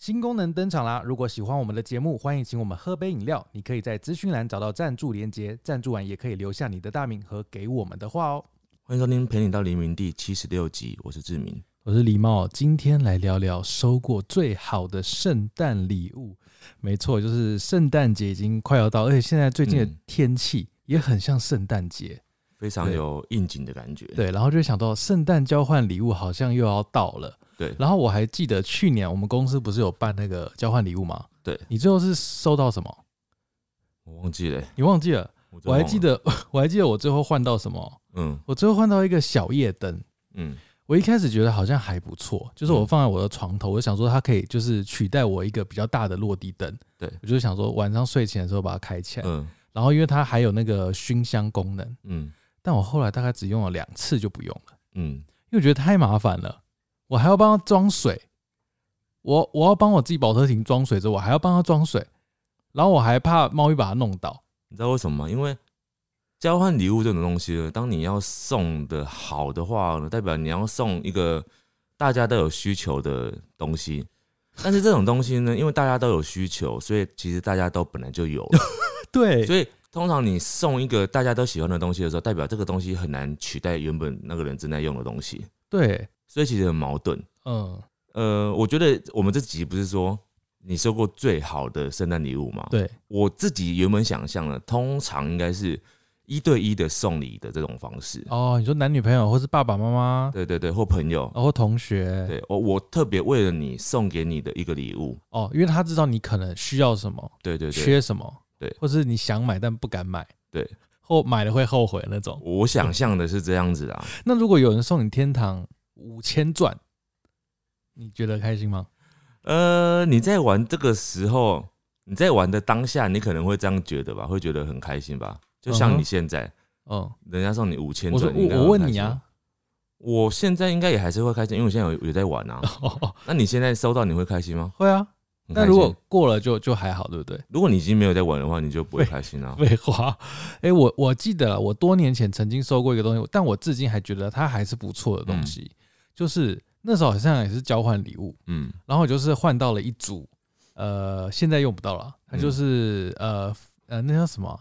新功能登场啦！如果喜欢我们的节目，欢迎请我们喝杯饮料。你可以在资讯栏找到赞助连接，赞助完也可以留下你的大名和给我们的话哦。欢迎收听《陪你到黎明》第七十六集，我是志明。我是李茂，今天来聊聊收过最好的圣诞礼物。没错，就是圣诞节已经快要到，而且现在最近的嗯天气也很像圣诞节。非常有应景的感觉。对，然后就想到圣诞交换礼物好像又要到了。对然后我还记得去年我们公司不是有办那个交换礼物吗？对你最后是收到什么？我忘记了欸、你忘记了？我了我还记，得，我还记得我最后换到什么？嗯我最后换到一个小夜灯。嗯我一开始觉得好像还不错，就是我放在我的床头，我想说它可以就是取代我一个比较大的落地灯。对我就想说晚上睡前的时候把它开起来，嗯然后因为它还有那个熏香功能，嗯但我后来大概只用了两次就不用了，嗯，因为我觉得太麻烦了，我还要帮它装水，我我要帮我自己保特瓶装水之后，我还要帮它装水，然后我还怕猫咪把它弄倒。你知道为什么吗？因为交换礼物这种东西呢，当你要送的好的话呢，代表你要送一个大家都有需求的东西。但是这种东西呢，因为大家都有需求，所以其实大家都本来就有了。对，所以通常你送一个大家都喜欢的东西的时候，代表这个东西很难取代原本那个人正在用的东西，对，所以其实很矛盾。嗯，呃，我觉得我们这集不是说你收过最好的圣诞礼物吗？，对，我自己原本想象的，通常应该是一对一的送礼的这种方式。哦，你说男女朋友或是爸爸妈妈，对对对，或朋友。然后同学，对我，我特别为了你送给你的一个礼物。哦，因为他知道你可能需要什么，对对对，缺什么，对或是你想买但不敢买，对，或买了会后悔那种。我想象的是这样子啊。那如果有人送你天堂五千钻，你觉得开心吗？呃，你在玩这个时候，你在玩的当下，你可能会这样觉得吧，会觉得很开心吧。就像你现在，嗯，人家送你五千我说钻，你应该我我问你啊，，我现在应该也还是会开心，因为我现在有有在玩啊。哦，那你现在收到你会开心吗？会啊。很开心。那如果过了就就还好，对不对？如果你已经没有在玩的话，你就不会开心啊。废话，哎、我我记得我多年前曾经收过一个东西，但我至今还觉得它还是不错的东西，就是那时候好像也是交换礼物，嗯。然后就是换到了一组，呃，现在用不到了，它就是、呃呃那叫什么？啊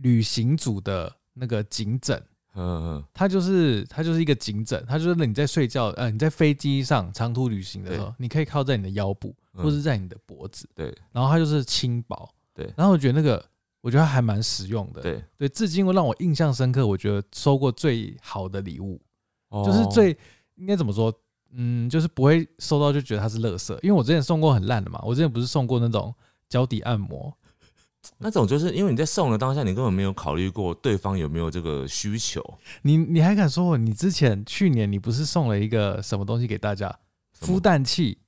旅行组的那个颈枕，嗯嗯。它就是它就是一个颈枕，它就是你在睡觉呃你在飞机上长途旅行的时候，你可以靠在你的腰部嗯。或是在你的脖子，对。然后它就是轻薄，对。然后我觉得那个我觉得还蛮实用的，对，对，至今让我印象深刻，我觉得收过最好的礼物，哦。就是最应该怎么说？嗯，就是不会收到就觉得它是垃圾，因为我之前送过很烂的嘛，我之前不是送过那种脚底按摩，那种，就是因为你在送的当下，你根本没有考虑过对方有没有这个需求。你你还敢说我？你之前去年你不是送了一个什么东西给大家？孵蛋器？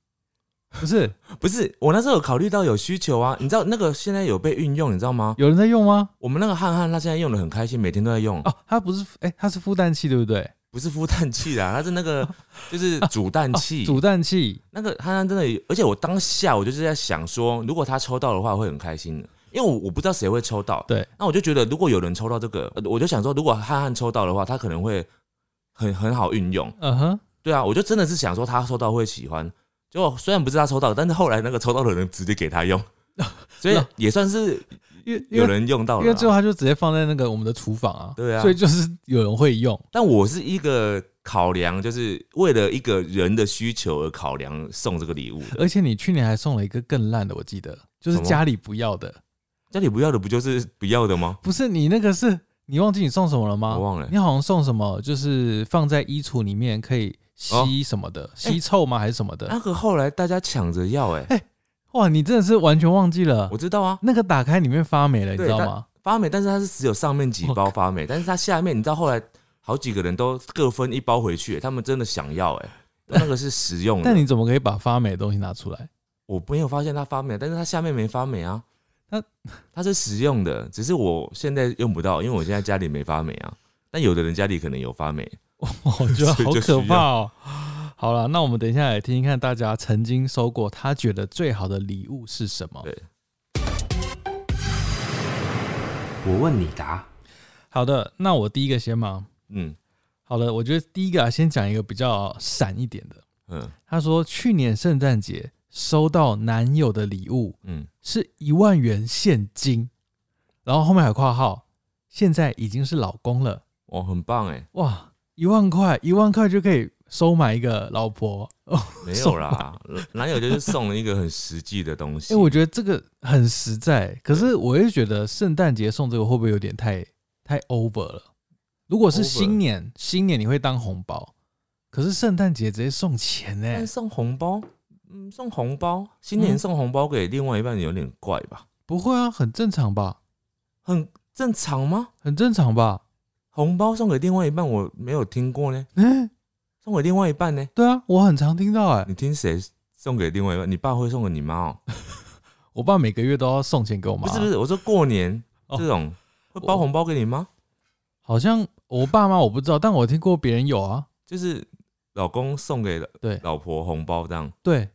不是 不是，我那时候有考虑到有需求啊，你知道那个现在有被运用，你知道吗？有人在用吗？我们那个汉汉他现在用的很开心，每天都在用，哦，他不是，哎、他是孵蛋器对不对？不是孵蛋器啦，它是那个就是煮蛋器。哦煮蛋器，那个汉汉真的，而且我当下我就是在想说，如果他抽到的话会很开心的，因为我我不知道谁会抽到，对，那我就觉得如果有人抽到这个，呃我就想说，如果汉汉抽到的话，他可能会很很好运用。嗯哼，对啊，我就真的是想说他抽到会喜欢。结果虽然不是他抽到，但是后来那个抽到的人直接给他用，所以也算是有人用到了因为最后。他就直接放在那个我们的厨房啊，对啊所以就是有人会用，但我是一个考量，就是为了一个人的需求而考量送这个礼物。而且你去年还送了一个更烂的，我记得就是家里不要的，家里不要的不就是不要的吗？不是你那个是你忘记你送什么了吗？我忘了你好像送什么，就是放在衣橱里面可以吸什么的，吸臭吗还是什么的？那个后来大家抢着要、哎、哇，你真的是完全忘记了我，知道啊，那个打开里面发霉了，你知道吗？发霉，但是它是只有上面几包发霉，但是它下面你知道后来好几个人都各分一包回去、他们真的想要、哎，那个是实用的。但你怎么可以把发霉的东西拿出来？我没有发现它发霉，但是它下面没发霉啊。它 它是实用的，只是我现在用不到，因为我现在家里没发霉啊。但有的人家里可能有发霉。我觉得好可怕哦。好了，那我们等一下来听听看大家曾经收过他觉得最好的礼物是什么。对我问你答。好的，那我第一个先吗？嗯好的，我觉得第一个啊，先讲一个比较闪一点的。嗯，他说去年圣诞节收到男友的礼物嗯，是一万元现金，然后后面还有括号，现在已经是老公了。哇，很棒哎，哇，一万块，一万块就可以收买一个老婆哦。没有啦，男友就是送了一个很实际的东西。哎、我觉得这个很实在，可是我又觉得圣诞节送这个会不会有点太太 over 了？如果是新年，新年你会当红包，可是圣诞节直接送钱呢、但送红包，嗯，送红包，新年嗯送红包给另外一半有点怪吧？不会啊，很正常吧？很正常吗？很正常吧？红包送给另外一半，我没有听过呢。嗯、送给另外一半呢？对啊，我很常听到哎、你听谁送给另外一半？你爸会送给你妈哦？我爸每个月都要送钱给我妈，不是不是，我说过年哦这种会包红包给你吗？好像我爸妈我不知道，但我听过别人有啊。就是老公送给对老婆红包这样。对，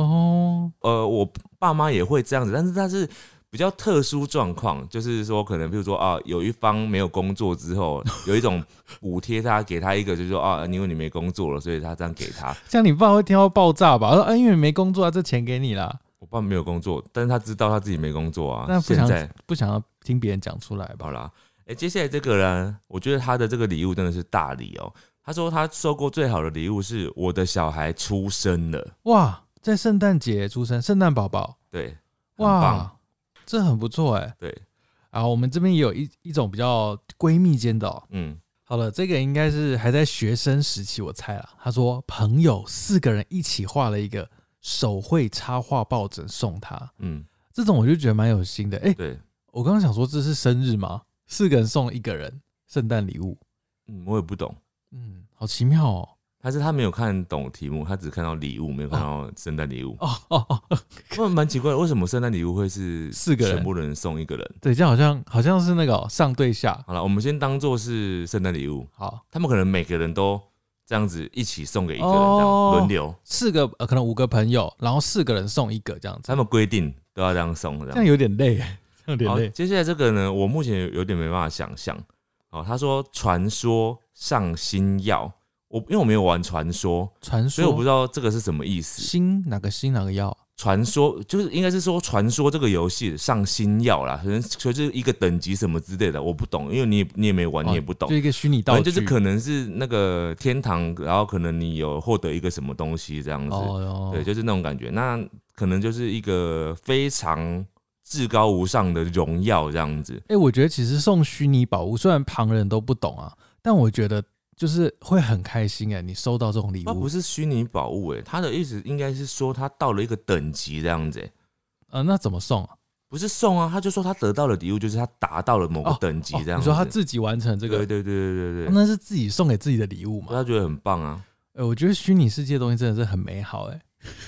哦，哦，呃，我爸妈也会这样子，但是他是比较特殊状况，就是说可能比如说啊，有一方没有工作之后，有一种 补贴他，给他一个就是说啊，因为你没工作了，所以他这样给他。像你爸会听到爆炸吧？说啊，因为你没工作啊，这钱给你啦，我爸没有工作，但是他知道他自己没工作啊。那不想不想要听别人讲出来吧？好啦，哎、接下来这个人，我觉得他的这个礼物真的是大礼哦、他说他收过最好的礼物是我的小孩出生了，哇，在圣诞节出生，圣诞宝宝，对，哇，这很不错哎。对，啊，我们这边也有一一种比较闺蜜间的、哦。嗯，好了，这个应该是还在学生时期，我猜了。他说朋友四个人一起画了一个手绘插画抱枕送他，嗯，这种我就觉得蛮有心的。哎、对，我刚刚想说这是生日吗？四个人送一个人圣诞礼物，嗯，我也不懂。嗯，好奇妙哦。但是他没有看懂题目，他只看到礼物，没有看到圣诞礼物。哦哦哦，那蛮奇怪的，为什么圣诞礼物会是四个人全部人送一个人？对，这样好像好像是那个哦、上对下。好了，我们先当做是圣诞礼物，好，他们可能每个人都这样子一起送给一个人，这哦样轮流，四个呃可能五个朋友，然后四个人送一个这样子，他们规定都要这样送，这样。有点累，有点好，累。接下来这个呢，我目前有点没办法想象。哦，他说传说上星耀，我因为我没有玩传说，传说，所以我不知道这个是什么意思。星哪个星哪个药？传说就是应该是说传说这个游戏上星耀啦，可能就是一个等级什么之类的，我不懂，因为你也你也没玩，你也不懂哦就。一个虚拟道具，就是可能是那个天堂，然后可能你有获得一个什么东西这样子，哦，对，就是那种感觉。那可能就是一个非常至高无上的荣耀这样子。哎、我觉得其实送虚拟宝物，虽然旁人都不懂啊，但我觉得就是会很开心哎、你收到这种礼物，它不是虚拟宝物哎，他的意思应该是说他到了一个等级这样子诶，呃，那怎么送啊？不是送啊，他就说他得到的礼物就是他达到了某个哦等级这样子。你说他自己完成这个，对对对对对对，那是自己送给自己的礼物嘛？他觉得很棒啊。哎、我觉得虚拟世界的东西真的是很美好哎、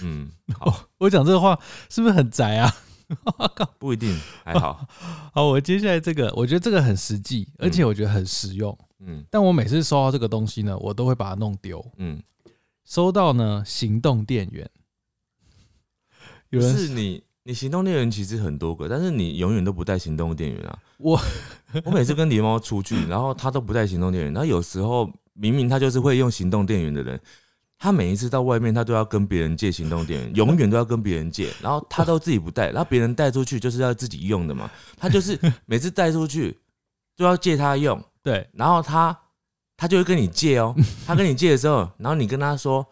嗯，好，我讲这个话是不是很宅啊？不一定还好。好，我接下来这个，我觉得这个很实际，而且我觉得很实用。嗯但我每次收到这个东西呢，我都会把它弄丢。嗯，收到呢，行动电源，有不人是你，你行动电源其实很多个，但是你永远都不带行动电源啊。我 我每次跟狸猫出去，然后他都不带行动电源，然后有时候明明他就是会用行动电源的人，他每一次到外面他都要跟别人借行动电源，永远都要跟别人借，然后他都自己不带，然后别人带出去就是要自己用的嘛，他就是每次带出去都要借他用，对然后他他就会跟你借哦，他跟你借的时候，然后你跟他说，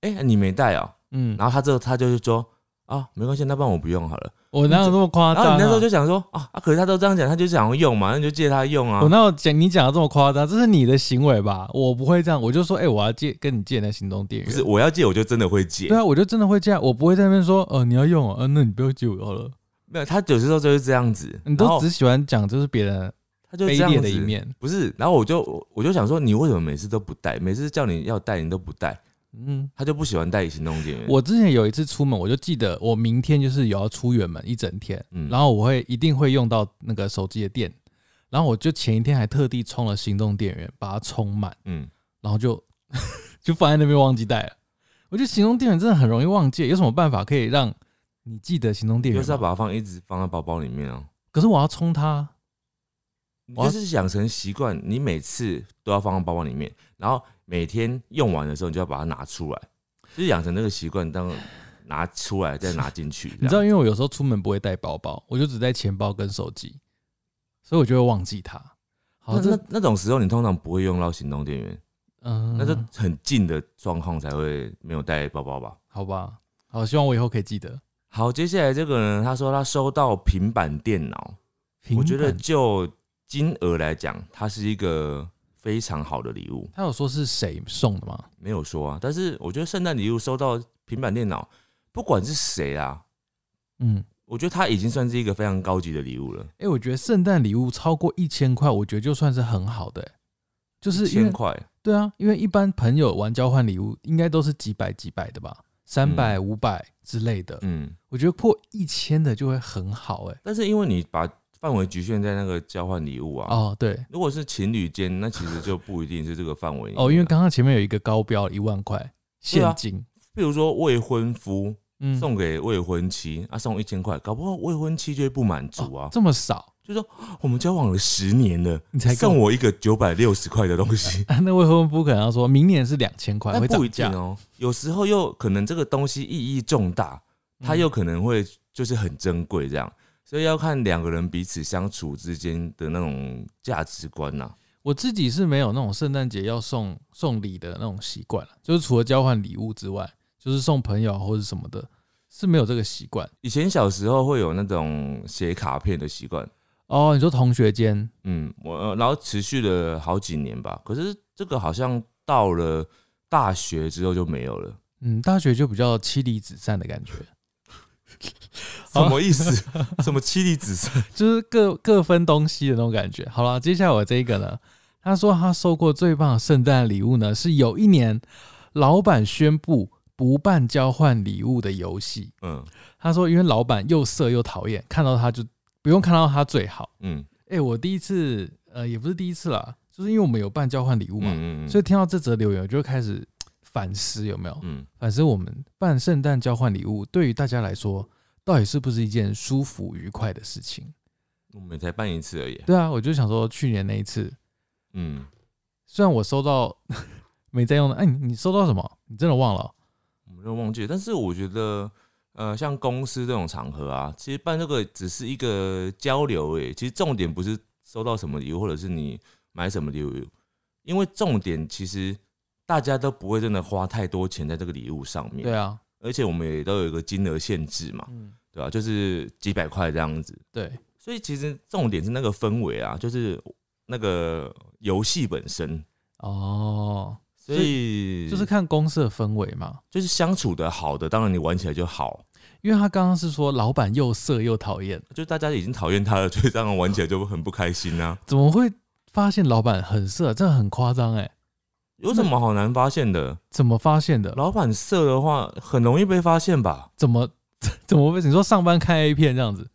哎、你没带哦，嗯，然后他之后他就是说。啊，没关系，那不然我不用好了。我哪有那么夸张、啊？然后你那时候就想说，啊啊，可是他都这样讲，他就想要用嘛，那你就借他用啊我。哪有讲你讲的这么夸张？这是你的行为吧？我不会这样，我就说，哎、我要借跟你借那行动电源。不是，我要借，我就真的会借对。啊，我就真的会这样，我不会在那边说，呃，你要用哦，呃，那你不要借我好了。没有，他有时候就是这样子，你都后只喜欢讲就是别人他就卑这样的一。面，不是，然后我就我就想说，你为什么每次都不带？每次叫你要带，你都不带。嗯。他就不喜欢带行动电源。我之前有一次出门，我就记得我明天就是有要出远门一整天，嗯然后我会一定会用到那个手机的电，然后我就前一天还特地充了行动电源，把它充满，嗯，然后就就放在那边忘记带了。我觉得行动电源真的很容易忘记，有什么办法可以让你记得行动电源吗？就是要把它放一直放在包包里面啊。可是我要充它，你就是养成习惯，你每次都要放在包包里面，然后每天用完的时候，你就要把它拿出来。就是养成那个习惯，当拿出来再拿进去。你知道，因为我有时候出门不会带包包，我就只带钱包跟手机，所以我就会忘记它。好，那那那种时候，你通常不会用到行动电源，嗯，那就很近的状况才会没有带包包吧。好吧。好，希望我以后可以记得。好，接下来这个呢，他说他收到平板电脑，我觉得就金额来讲，它是一个非常好的礼物。他有说是谁送的吗？没有说啊，但是我觉得圣诞礼物收到平板电脑，不管是谁啊，嗯，我觉得它已经算是一个非常高级的礼物了。哎、我觉得圣诞礼物超过一千块，我觉得就算是很好的、欸就是因为千块，对啊，因为一般朋友玩交换礼物应该都是几百几百的吧，三百五百之类的。嗯，我觉得破一千的就会很好哎、但是因为你把范围局限在那个交换礼物啊，哦，对，如果是情侣间，那其实就不一定是这个范围 哦，因为啊刚刚前面有一个高标一万块现金，譬如说未婚夫嗯，送给未婚妻，啊送一千块，搞不好未婚妻就会不满足啊。哦，这么少，就说我们交往了十年了，你才送我一个九百六十块的东西，那未婚夫可能要说明年是两千块，会不一。定哦。有时候又可能这个东西意义重大，它又可能会就是很珍贵这样，所以要看两个人彼此相处之间的那种价值观呐、我自己是没有那种圣诞节要送送礼的那种习惯了，就是除了交换礼物之外，就是送朋友啊或者什么的，是没有这个习惯。以前小时候会有那种写卡片的习惯，哦，你说同学间，嗯，我呃然后持续了好几年吧。可是这个好像到了大学之后就没有了，嗯，大学就比较妻离子散的感觉，什么意思？什么妻离子散？就是各各分东西的那种感觉。好了，接下来我这个呢，他说他收过最棒的圣诞礼物呢，是有一年老板宣布不办交换礼物的游戏。嗯他说，因为老板又色又讨厌，看到他就不用看到他最好。嗯哎、我第一次，呃，也不是第一次啦，就是因为我们有办交换礼物嘛，嗯嗯，所以听到这则留言，我就开始反思有没有嗯反思我们办圣诞交换礼物对于大家来说，到底是不是一件舒服愉快的事情？我们才办一次而已。对啊，我就想说，去年那一次，嗯，虽然我收到 没在用的，哎、你你收到什么？你真的忘了哦？我们都忘记了。但是我觉得，呃，像公司这种场合啊，其实办这个只是一个交流诶。其实重点不是收到什么礼物，或者是你买什么礼物，因为重点其实大家都不会真的花太多钱在这个礼物上面。对啊，而且我们也都有一个金额限制嘛，嗯，对吧、就是几百块这样子。对，所以其实重点是那个氛围啊，就是那个游戏本身。哦，所以就是看公司的氛围嘛。就是相处的好的，当然你玩起来就好。因为他刚刚是说老板又色又讨厌，就大家已经讨厌他了，所以当然玩起来就很不开心啊。怎么会发现老板很色？这很夸张哎！有什么好难发现的？怎么发现的？老板色的话，很容易被发现吧？怎么 怎么会？你说上班看 A 片这样子？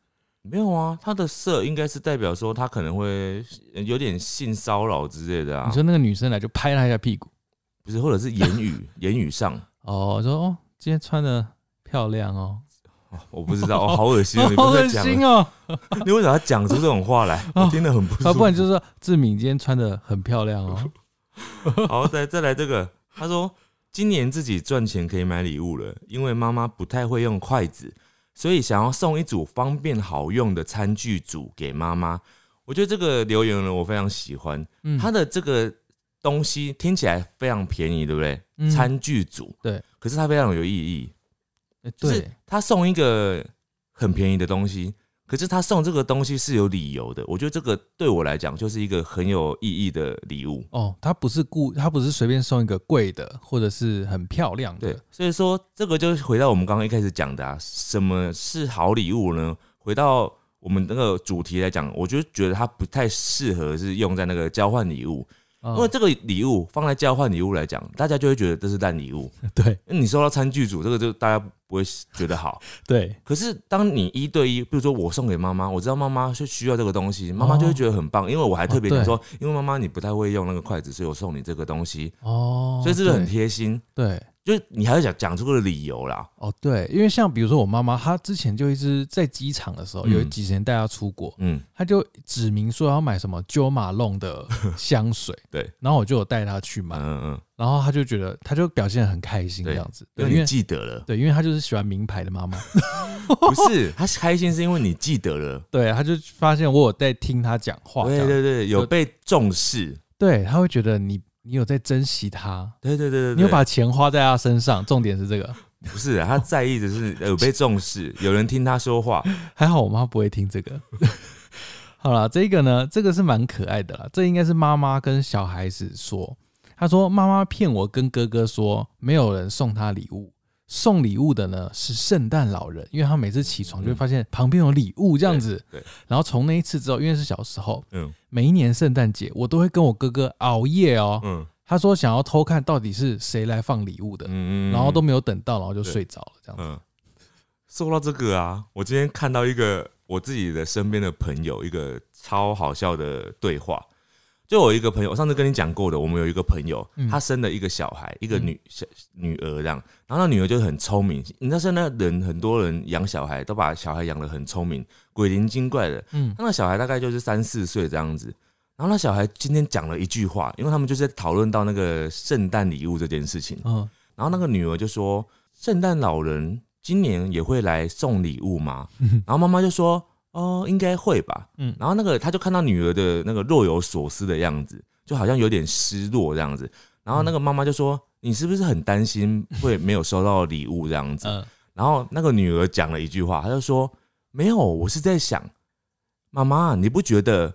没有啊，他的色应该是代表说他可能会有点性骚扰之类的啊你，说那个女生来就拍他一下屁股，不是，或者是言语 言语上，哦，说哦，今天穿的漂亮哦，哦我不知道，哦，好恶心哦，你好恶心哦，你为啥要讲出这种话来？我听得很不舒啊，服。不然就是说志敏今天穿的很漂亮哦，好，再再来这个，他说今年自己赚钱可以买礼物了，因为妈妈不太会用筷子，所以想要送一组方便好用的餐具组给妈妈。我觉得这个留言呢，我非常喜欢。嗯，它的这个东西听起来非常便宜，对不对？嗯餐具组，对，可是它非常有意义，欸就是对，他送一个很便宜的东西，可是他送这个东西是有理由的。我觉得这个对我来讲就是一个很有意义的礼物。哦，他不是故，他不是随便送一个贵的，或者是很漂亮对的，，所以说这个就回到我们刚刚一开始讲的啊，什么是好礼物呢？回到我们那个主题来讲，我就觉得它不太适合是用在那个交换礼物，哦因为这个礼物放在交换礼物来讲，大家就会觉得这是烂礼物。对那你收到餐具组，这个就大家不会觉得好。对，可是当你一对一，比如说我送给妈妈，我知道妈妈是需要这个东西，妈妈就会觉得很棒，因为我还特别讲说，因为妈妈你不太会用那个筷子，所以我送你这个东西，哦，所以这个很贴心。对，就是你还要讲讲出个理由啦。哦，对，因为像比如说我妈妈，她之前就一直在机场的时候，嗯。有几年带她出国，嗯，她就指明说要买什么 Jo Malone 的香水，对，然后我就有带她去买。嗯买，嗯然后他就觉得，他就表现得很开心这对样子，嗯，对，因为记得了，对，因为他就是喜欢名牌的妈妈，不是他开心是因为你记得了。对，他就发现我有在听他讲话，对对对，有被重视。对，他会觉得你你有在珍惜他，对对对对，你有把钱花在他身上，重点是这个。不是啊他在意的是有被重视，有人听他说话。还好我妈不会听这个。好了，这个呢，这个是蛮可爱的啦。这应该是妈妈跟小孩子说，她说妈妈骗我跟哥哥说没有人送他礼物，送礼物的呢是圣诞老人，因为他每次起床就会发现旁边有礼物这样子。对对然后从那一次之后，因为是小时候，嗯每一年圣诞节我都会跟我哥哥熬夜哦。嗯他说想要偷看到底是谁来放礼物的，嗯然后都没有等到，然后就睡着了这样子。嗯。说到这个啊，我今天看到一个我自己的身边的朋友一个超好笑的对话。就我一个朋友，我上次跟你讲过的，我们有一个朋友，嗯他生了一个小孩，一个女小女儿这样，然后那女儿就很聪明。你知道现在人很多人养小孩都把小孩养得很聪明，鬼灵精怪的，嗯那个小孩大概就是三四岁这样子。然后那小孩今天讲了一句话，因为他们就是在讨论到那个圣诞礼物这件事情。嗯，然后那个女儿就说：“圣诞老人今年也会来送礼物吗？” 然后妈妈就说：“哦，应该会吧。”嗯然后那个他就看到女儿的那个若有所思的样子，就好像有点失落这样子。然后那个妈妈就说：“你是不是很担心会没有收到礼物这样子？”嗯然后那个女儿讲了一句话，她就说：“没有，我是在想，妈妈，你不觉得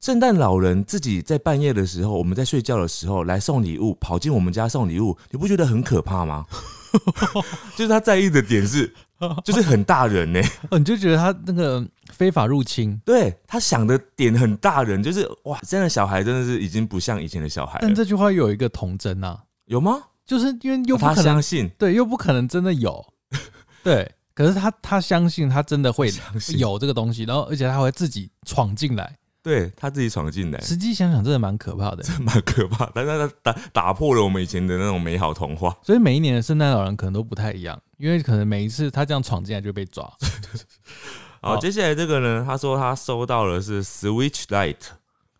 圣诞老人自己在半夜的时候，我们在睡觉的时候来送礼物，跑进我们家送礼物，你不觉得很可怕吗？” 就是他在意的点是，就是很大人呢、哦，你就觉得他那个非法入侵，对他想的点很大人，就是哇，现在小孩真的是已经不像以前的小孩了，但这句话有一个童真啊，有吗？就是因为又不他可能相信，对，又不可能真的有，对。可是他他相信他真的会有这个东西，然后而且他会自己闯进来。对他自己闯进来，实际想想，真的蛮可怕的。真蛮可怕，但是他打打破了我们以前的那种美好童话。所以每一年的圣诞老人可能都不太一样，因为可能每一次他这样闯进来就被抓。好，好接下来这个呢，他说他收到的是 Switch Lite，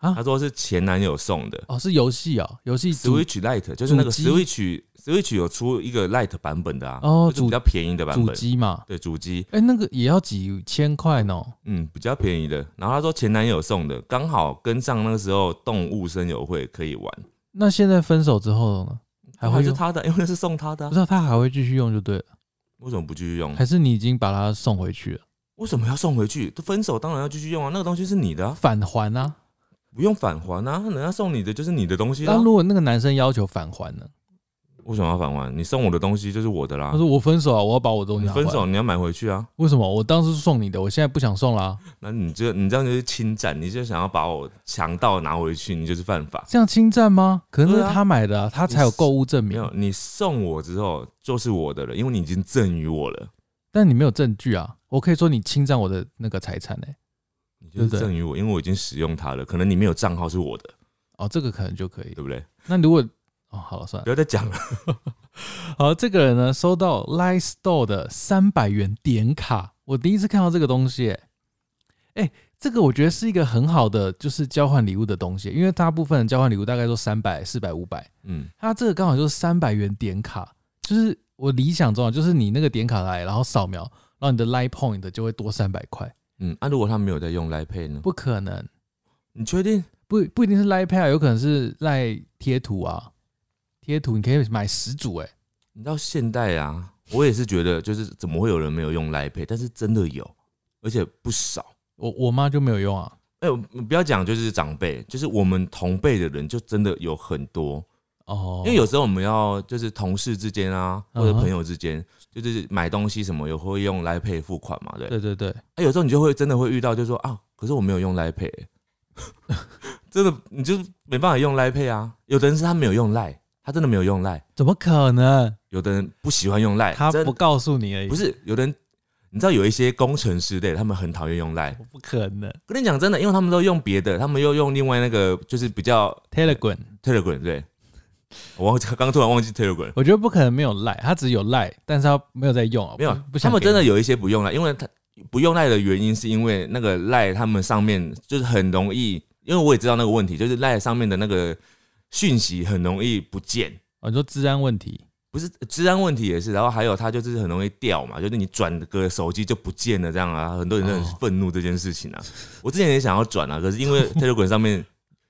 啊他说是前男友送的。哦，是游戏哦，游戏 Switch Lite 就是那个 Switch Switch 有出一个 Lite 版本的啊，哦就是比较便宜的版本主本，机嘛。对，主机，哎、那个也要几千块呢。嗯，比较便宜的。然后他说前男友送的，刚好跟上那个时候动物声友会可以玩，那现在分手之后呢？还会是他的，因为那是送他的啊、不知道他还会继续用就对了，为什么不继续用？还是你已经把它送回去了？为什么要送回去？都分手当然要继续用啊，那个东西是你的啊，返还啊？不用返还啊，人家送你的就是你的东西啦那。如果那个男生要求返还呢？为什么要返还？你送我的东西就是我的啦他。说我分手啊，我要把我的东西拿回来你分手，你要买回去啊。为什么？我当时是送你的，我现在不想送啦。那你这你这样就是侵占，你就想要把我强盗拿回去，你就是犯法。这样侵占吗？可是那对啊是他买的、啊，他才有购物证明没有，。你送我之后就是我的了，因为你已经赠予我了，但你没有证据啊，我可以说你侵占我的那个财产呢、你就是赠予我，因为我已经使用它了。可能你没有账号是我的，哦，这个可能就可以。对不对？那如果哦，好了算了。不要再讲了。好，这个人呢收到 Line Store 的三百元点卡，我第一次看到这个东西、欸，哎、这个我觉得是一个很好的就是交换礼物的东西，因为大部分人交换礼物大概都三百、四百、五百，嗯，他这个刚好就是三百元点卡，就是我理想中啊，就是你那个点卡来，然后扫描，然后你的 Line Point 就会多三百块，嗯，那、如果他没有在用 Line Pay 呢？不可能，你确定？不不一定是 Line Pay，啊有可能是赖贴图啊，贴图你可以买十组、欸，你知道现代啊，我也是觉得，就是怎么会有人没有用 Line Pay，？但是真的有，而且不少。我我妈就没有用啊，哎、我不要讲，就是长辈，就是我们同辈的人，就真的有很多。哦，因为有时候我们要就是同事之间啊，嗯或者朋友之间，就是买东西什么也会用来配付款嘛，对。对对对，哎、有时候你就会真的会遇到，就是说啊，可是我没有用来配、真的你就没办法用来配啊。有的人是他没有用赖，他真的没有用赖；怎么可能？有的人不喜欢用赖，真他不告诉你而已，不是有的人，你知道有一些工程师类，他们很讨厌用赖。不可能。跟你讲真的，因为他们都用别的，他们又用另外那个就是比较 Telegram，Telegram 对，我忘记刚突然忘记 Telegram，我觉得不可能没有赖，他只有赖，但是他没有在用啊，没有不，想他们真的有一些不用赖，因为他不用赖的原因是因为那个赖他们上面就是很容易，因为我也知道那个问题，就是赖上面的那个讯息很容易不见。哦，你说治安问题，不是治安问题也是，然后还有它就是很容易掉嘛，就是你转个手机就不见了这样啊，很多人都很哦愤怒这件事情啊。我之前也想要转啊，可是因为 Telegram 上面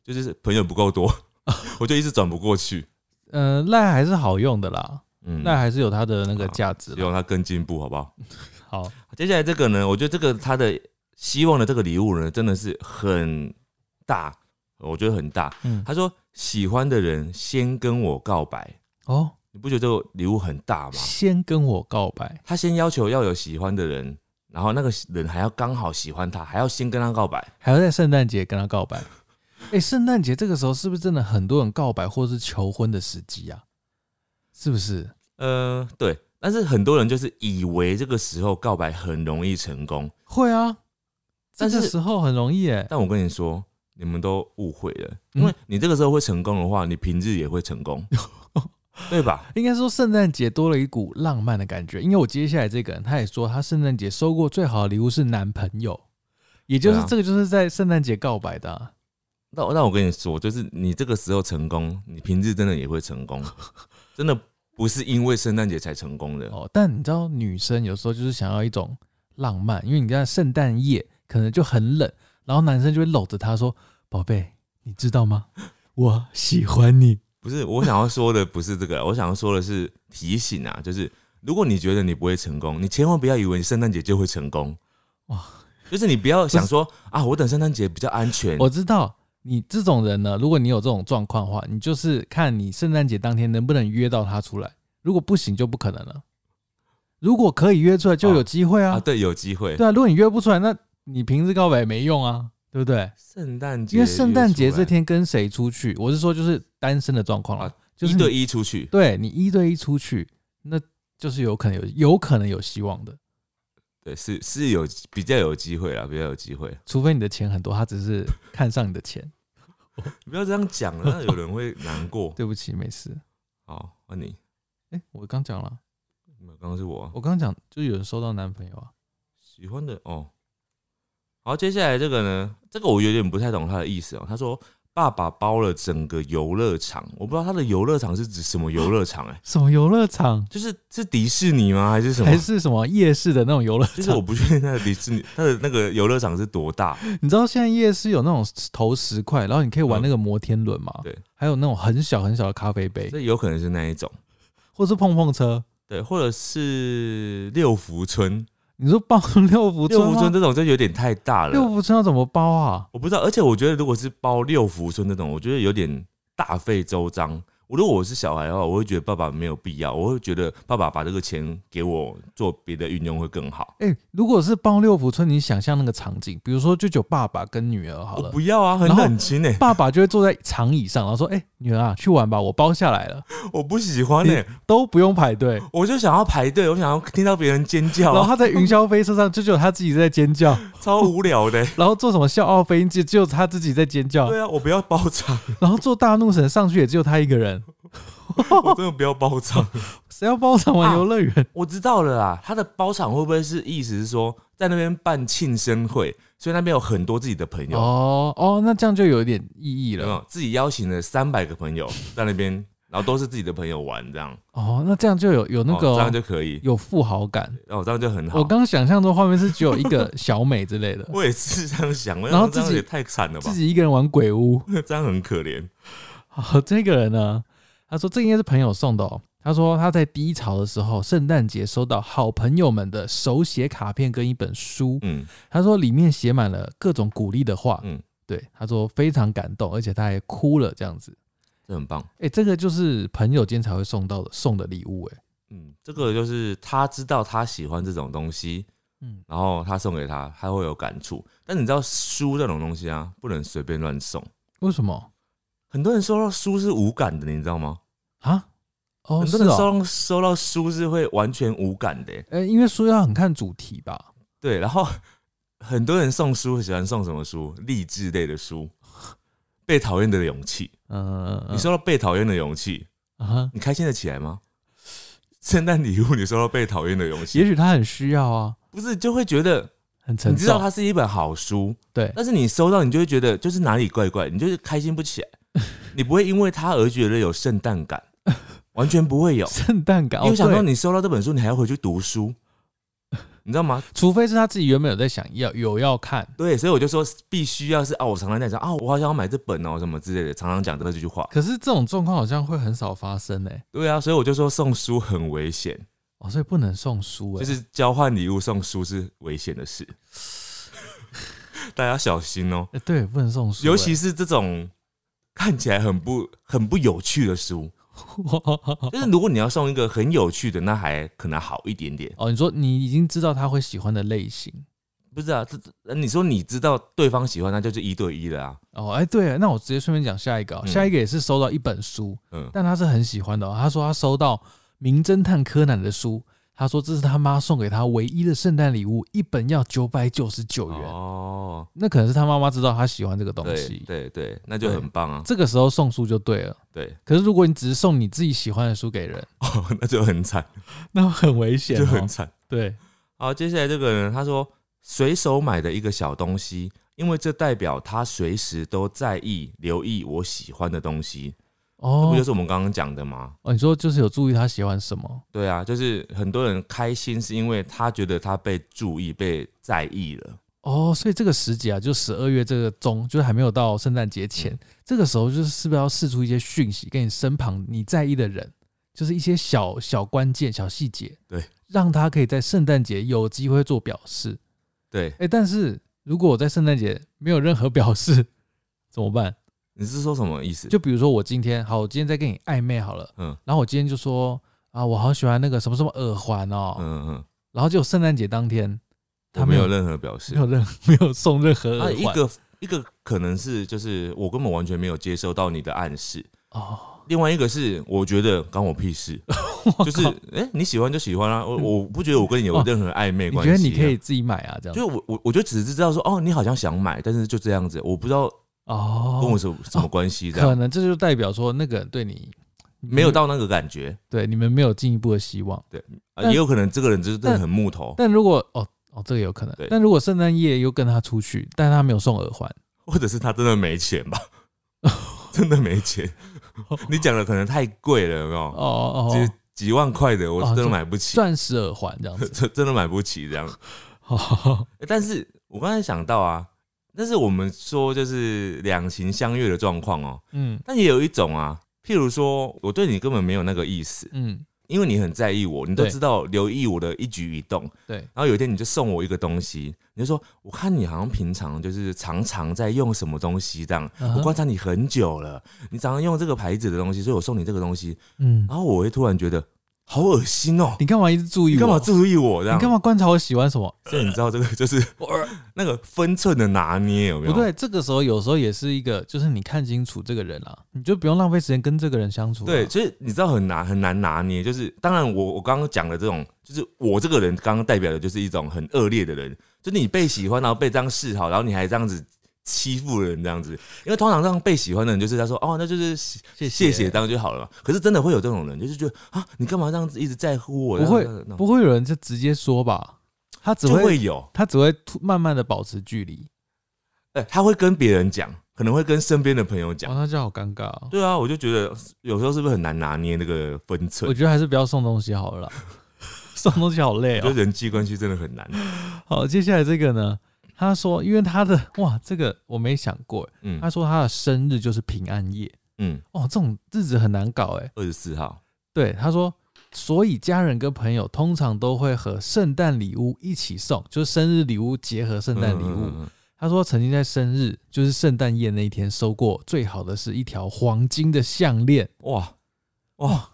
就是朋友不够多，我就一直转不过去。呃，赖还是好用的啦，嗯，赖还是有它的那个价值啦。希望它更进步，好不好？好，接下来这个呢，我觉得这个他的希望的这个礼物呢，真的是很大，我觉得很大。嗯，他说喜欢的人先跟我告白，哦，你不觉得这个礼物很大吗？先跟我告白，他先要求要有喜欢的人，然后那个人还要刚好喜欢他，还要先跟他告白。还要在圣诞节跟他告白。哎、圣诞节这个时候是不是真的很多人告白或是求婚的时机啊？是不是？呃，对，但是很多人就是以为这个时候告白很容易成功，会啊，这但是个时候很容易哎、但我跟你说，你们都误会了，嗯因为你这个时候会成功的话，你平日也会成功，对吧？应该说圣诞节多了一股浪漫的感觉，因为我接下来这个人他也说他圣诞节收过最好的礼物是男朋友，也就是这个就是在圣诞节告白的啊、那那我跟你说，就是你这个时候成功，你平日真的也会成功，真的不是因为圣诞节才成功的。哦。但你知道女生有时候就是想要一种浪漫，因为你看圣诞夜可能就很冷，然后男生就会搂着她说：“宝贝，你知道吗？我喜欢你。不是，我想要说的不是这个，我想要说的是提醒啊，就是如果你觉得你不会成功，你千万不要以为你圣诞节就会成功。哇哇，就是你不要想说啊，我等圣诞节比较安全。我知道你这种人呢，如果你有这种状况的话，你就是看你圣诞节当天能不能约到他出来，如果不行就不可能了。如果可以约出来，就有机会啊。啊，对，有机会。对啊，如果你约不出来，那你平日告白也没用啊，对不对？圣诞节，因为圣诞节这天跟谁出去，我是说就是单身的状况了啊，就是一对一出去，对你一对一出去，那就是有可能有有可能有希望的，对，是是有比较有机会啦，比较有机会。除非你的钱很多，他只是看上你的钱。你 不要这样讲了，那 有人会难过。对不起，没事。好，问你。哎、我刚讲了，没有刚刚是我啊我刚讲就有人收到男朋友啊。喜欢的哦。好，接下来这个呢，这个我有点不太懂他的意思哦。他说爸爸包了整个游乐场，我不知道他的游乐场是指什么游乐场哎、什么游乐场？就是是迪士尼吗？还是什么还？是什么夜市的那种游乐场？就是我不确定他的迪士尼，他的那个游乐场是多大？你知道现在夜市有那种投十块，然后你可以玩那个摩天轮嘛？嗯对，还有那种很小很小的咖啡杯，这有可能是那一种，或是碰碰车。对，或者是六福村，你说包 六福村六福村？这种就有点太大了六，福村要怎么包啊？我不知道。而且我觉得如果是包六福村这种，我觉得有点大费周章。我如果我是小孩的话，我会觉得爸爸没有必要，我会觉得爸爸把这个钱给我做别的运用会更好。哎、如果是包六福村，你想象那个场景，比如说就只有爸爸跟女儿好我了，不要啊，很冷清哎、爸爸就会坐在长椅上，然后说：“哎、女儿啊，去玩吧，我包下来了，我不喜欢哎、都不用排队。我就想要排队，我想要听到别人尖”叫啊，然后他在云霄飞车上，就只有他自己在尖叫，超无聊的欸、然后坐什么笑傲飞鹰，就只有他自己在尖叫，对啊，我不要包场，然后坐大怒神上去也只有他一个人，我真的不要包场。谁要包场玩游乐园？我知道了啦，他的包场会不会是意思是说在那边办庆生会，所以那边有很多自己的朋友，哦哦，那这样就有一点意义了。有没有？自己邀请了三百个朋友在那边，然后都是自己的朋友玩，这样哦，那这样就有有那个、哦这样就可以，有富豪感。哦，这样就很好。我刚想象中画面是只有一个小美之类的，我也是这样想，然后自己也太惨了吧自，己一个人玩鬼屋。这样很可怜。好，这个人呢，他说这应该是朋友送的哦。他说他在低潮的时候，圣诞节收到好朋友们的手写卡片跟一本书。嗯，他说里面写满了各种鼓励的话。嗯对，他说非常感动，而且他还哭了这样子。这很棒。哎、这个就是朋友间才会送到的送的礼物。哎，嗯，这个就是他知道他喜欢这种东西，嗯，然后他送给他，他会有感触。但你知道书这种东西啊，不能随便乱送。为什么很多人收到书是无感的，你知道吗？啊？哦，很多人收到收到书是会完全无感的耶。呃、因为书要很看主题吧。对，然后很多人送书喜欢送什么书？励志类的书，《被讨厌的勇气》。嗯、你收到《被讨厌的勇气》，啊哈，你开心的起来吗？圣诞礼物你收到被讨厌的勇气，也许他很需要啊，不是就会觉得很沉重。你知道它是一本好书，对，但是你收到你就会觉得就是哪里怪怪，你就是开心不起来，你不会因为他而觉得有圣诞感，完全不会有。圣诞感，因为想到你收到这本书，你还要回去读书，你知道吗？除非是他自己原本有在想要有要看，对，所以我就说必须要是啊，我常常在讲啊，我好想要买这本哦，什么之类的，常常讲的这句话。可是这种状况好像会很少发生诶、对啊，所以我就说送书很危险，哦，所以不能送书诶、就是交换礼物送书是危险的事，大家小心哦，欸对，不能送书欸、尤其是这种看起来很不很不有趣的书。就是如果你要送一个很有趣的，那还可能好一点点。哦，你说你已经知道他会喜欢的类型不是啊，这这你说你知道对方喜欢，那就是一对一的啊。哦，哎、对，那我直接顺便讲下一个、哦，嗯下一个也是收到一本书，嗯，但他是很喜欢的、哦。他说他收到《名侦探柯南》的书，他说这是他妈送给他唯一的圣诞礼物，一本要九百九十九元。哦，那可能是他妈妈知道他喜欢这个东对西，对对，那就很棒啊。这个时候送书就对了。对，可是如果你只是送你自己喜欢的书给人，哦，那就很惨，那很危险、哦，就很惨。对。好，接下来这个人他说随手买的一个小东西，因为这代表他随时都在意、留意我喜欢的东西，这哦不就是我们刚刚讲的吗？哦，你说就是有注意他喜欢什么？对啊，就是很多人开心是因为他觉得他被注意、被在意了。哦，所以这个时节啊，就十二月这个中，就是还没有到圣诞节前，嗯这个时候就是是不是要试出一些讯息，跟你身旁你在意的人，就是一些小小关键、小细节，对，让他可以在圣诞节有机会做表示。对，哎、但是如果我在圣诞节没有任何表示，怎么办？你是说什么意思？就比如说我今天好，我今天在跟你暧昧好了，嗯然后我今天就说啊，我好喜欢那个什么什么耳环哦，嗯嗯，然后就圣诞节当天，他没有任何表示没。有任 没有送任何啊，耳环一个一个可能是就是我根本完全没有接收到你的暗示，哦，另外一个是我觉得关我屁事，就是哎、诶你喜欢就喜欢啊，我我不觉得我跟你有哦任何暧昧你关系、啊。觉得你可以，自己买啊？这样就我我我就只是知道说哦，你好像想买，但是就这样子，我不知道哦，跟我什么什么关系，这可、能这就代表说那个人对你没有到那个感觉对你们没有进一步的希望。啊，但也有可能这个人就是真的很木头，但如果哦哦，这个有可能对。但如果圣诞夜又跟他出去，但他没有送耳环，或者是他真的没钱吧，真的没钱。你讲的可能太贵了，有没有？哦哦几哦，几万块的，我真的买不起，钻石耳环这样子。真真的买不起这样。哦欸但是我刚才想到啊，但是我们说就是两情相悦的状况哦，嗯。但也有一种啊，譬如说我对你根本没有那个意思，嗯，因为你很在意我，你都知道留意我的一举一动，对，然后有一天你就送我一个东西，你就说我看你好像平常就是常常在用什么东西这样，嗯我观察你很久了，你常常用这个牌子的东西，所以我送你这个东西，嗯，然后我会突然觉得好恶心哦、你干嘛一直注意我？你干嘛注意我这样？你干嘛观察我喜欢什么？所以你知道这个 就是那个分寸的拿捏有没有？不对，这个时候有时候也是一个，就是你看清楚这个人啊，你就不用浪费时间跟这个人相处、啊。对，所以你知道很难很难拿捏。就是当然我我刚刚讲的这种，就是我这个人刚刚代表的就是一种很恶劣的人，就是你被喜欢，然后被这样示好，然后你还这样子欺负人这样子。因为通常这样被喜欢的人，就是他说哦，那就是谢谢谢，这样就好了嘛。可是真的会有这种人，就是觉得啊，你干嘛这样子一直在乎我？不会不会有人就直接说吧？他只就会会有，他只会慢慢的保持距离。哎、他会跟别人讲，可能会跟身边的朋友讲哇，。那就好尴尬哦。对啊，我就觉得有时候是不是很难拿捏那个分寸我？觉得还是不要送东西好了啦，送东西好累哦我觉得。人际关系真的很难。好，接下来这个呢？他说，因为他的 哇，这个我没想过。嗯他说他的生日就是平安夜嗯，哦，这种日子很难搞哎。二十四号，对，他说，所以家人跟朋友通常都会和圣诞礼物一起送，就是生日礼物结合圣诞礼物。嗯嗯嗯他说曾经在生日，就是圣诞夜那一天收过最好的是一条黄金的项链，哇哇，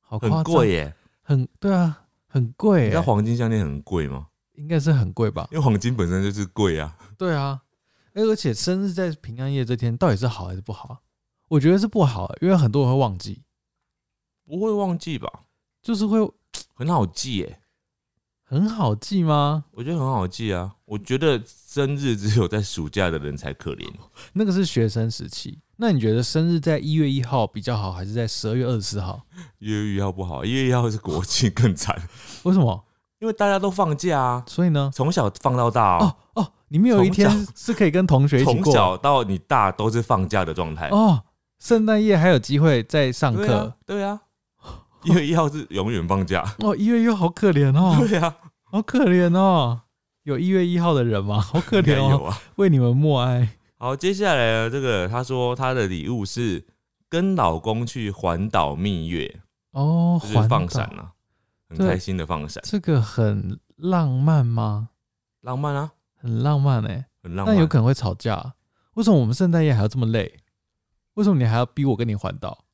好夸张，很贵耶！很对啊，很贵耶你知道，黄金项链很贵吗？应该是很贵吧？因为黄金本身就是贵啊。对啊，哎而且生日在平安夜这天到底是好还是不好啊？我觉得是不好，因为很多人会忘记，不会忘记吧？就是会 很好记耶。很好记吗？我觉得很好记啊。我觉得生日只有在暑假的人才可怜。那个是学生时期。那你觉得生日在一月一号比较好，还是在十二月二十四号？一月一号不好，一月一号是国庆更惨，为什么？因为大家都放假啊，所以呢？从小放到大哦哦，哦，你们有一天是可以跟同学一起从过小到你大都是放假的状态。哦。圣诞夜还有机会再上课对啊，一月一号是永远放假。哦。一月一号好可怜哦，对啊，好可怜哦。有一月一号的人吗？好可怜哦，有啊。为你们默哀。好，接下来呢，这个他说他的礼物是跟老公去环岛蜜月，哦，就是环放闪啊，很对开心的放闪，这个很浪漫吗？浪漫啊，很浪漫哎、很浪漫。那有可能会吵架。为什么我们圣诞夜还要这么累？为什么你还要逼我跟你环岛？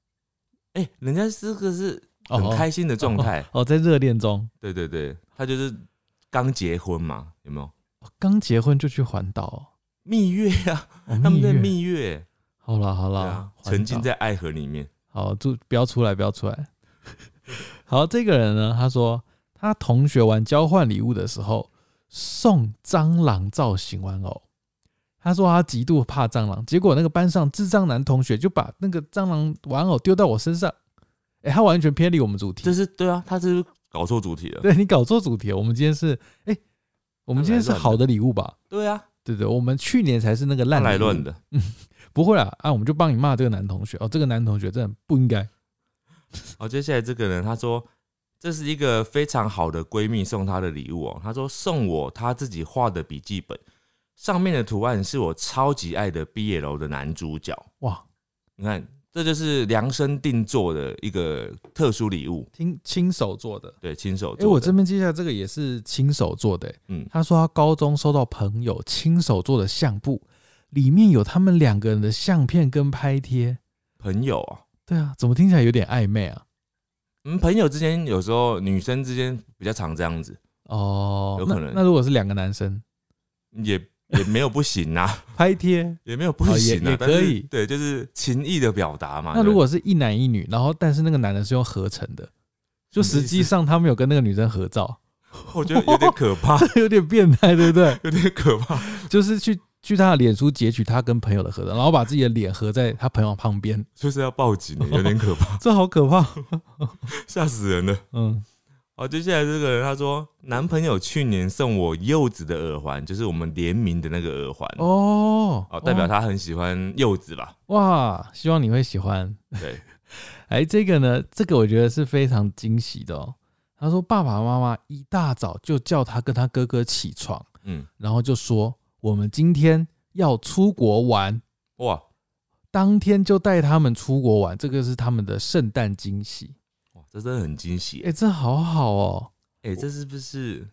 哎、人家这个是哦很开心的状态。哦，在热恋中，对对对，他就是刚结婚嘛，有没有？哦刚结婚就去环岛哦，蜜月啊，哦他们在蜜月，好了好了啊，，沉浸在爱河里面。好，就不要出来，不要出来。好，这个人呢，他说他同学玩交换礼物的时候送蟑螂造型玩偶。他说他极度怕蟑螂，结果那个班上智障男同学就把那个蟑螂玩偶丢到我身上。哎、他完全偏离我们主题这。是对啊，他是搞错主题了。对你搞错主题了。我们今天是哎、我们今天是好的礼物吧？对啊，对对，我们去年才是那个烂来乱。的。不会啦，啊，我们就帮你骂这个男同学哦，这个男同学真的不应该。好，接下来这个人他说，这是一个非常好的闺蜜送她的礼物哦。她说送我她自己画的笔记本，上面的图案是我超级爱的 BL 的男主角。哇，你看，这就是量身定做的一个特殊礼物，亲亲手做的。对，亲手做哎、的。我这边接下来这个也是亲手做的、欸。嗯，他说他高中收到朋友亲手做的相簿，里面有他们两个人的相片跟拍贴。朋友啊，对啊，怎么听起来有点暧昧啊？嗯，朋友之间有时候女生之间比较常这样子，哦，有可能那。那如果是两个男生也也没有不行啊，拍贴，也没有不行啊，可以对，就是情意的表达嘛。那如果是一男一女，然后但是那个男的是用合成的，就实际上他们有跟那个女生合照，我觉得有点可怕，有点变态，对不对？有点可怕。就是去去他的脸书截取他跟朋友的合照，然后把自己的脸合在他朋友旁边，就是要报警的，有点可怕，这好可怕。吓死人了。嗯，好，接下来这个人他说，男朋友去年送我柚子的耳环，就是我们联名的那个耳环哦，哦，代表他很喜欢柚子吧？哇，希望你会喜欢。对，哎，这个呢，这个我觉得是非常惊喜的哦。他说爸爸妈妈一大早就叫他跟他哥哥起床，嗯，然后就说我们今天要出国玩，哇当天就带他们出国玩，这个是他们的圣诞惊喜。哇，这真的很惊喜哎、。这好好哦。哎、这是不是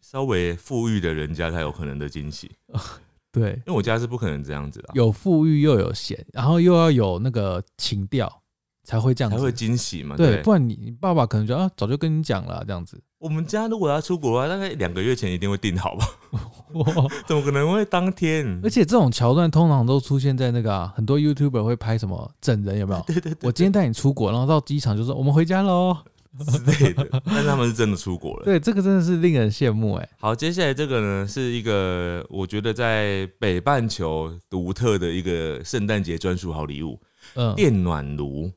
稍微富裕的人家才有可能的惊喜？对，因为我家是不可能这样子的啊、有富裕又有闲，然后又要有那个情调，才会这样子。才会惊喜嘛。对，对，不然你你爸爸可能就啊，早就跟你讲了啊这样子。我们家如果要出国的话，大概两个月前一定会订好吧？哇 怎么可能会当天？而且这种桥段通常都出现在那个、啊、很多 YouTuber 会拍什么整人，有没有？对对对我今天带你出国，然后到机场就说我们回家喽。之类的，但是他们是真的出国了。对，这个真的是令人羡慕哎。好，接下来这个呢，是一个我觉得在北半球独特的一个圣诞节专属好礼物嗯，——电暖炉。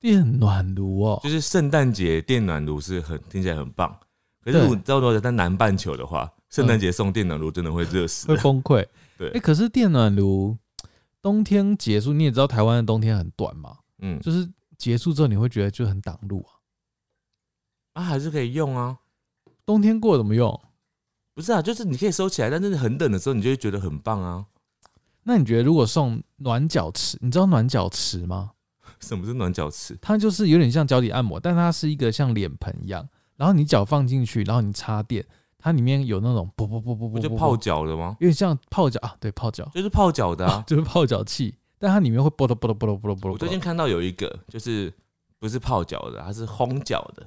电暖炉哦就，是圣诞节电暖炉是很听起来很棒，可是对如果你知道说在南半球的话，圣诞节送电暖炉真的会热死会。崩溃。对哎，可是电暖炉冬天结束，你也知道台湾的冬天很短嘛，嗯，就是结束之后你会觉得就很挡路啊。啊还是可以用啊。冬天过怎么用？不是啊，就是你可以收起来，但是很冷的时候，你就会觉得很棒啊。那你觉得如果送暖脚池，你知道暖脚池吗？什么是暖脚池？它就是有点像脚底按摩，但它是一个像脸盆一样，然后你脚放进去，然后你插电，它里面有那种不不不不不就泡脚的吗？有点像泡脚啊对泡脚。就是泡脚的啊。就是泡脚器但它里面会啵啵啵啵啵啵我最近看到有一个就是不是泡脚的它是烘脚的。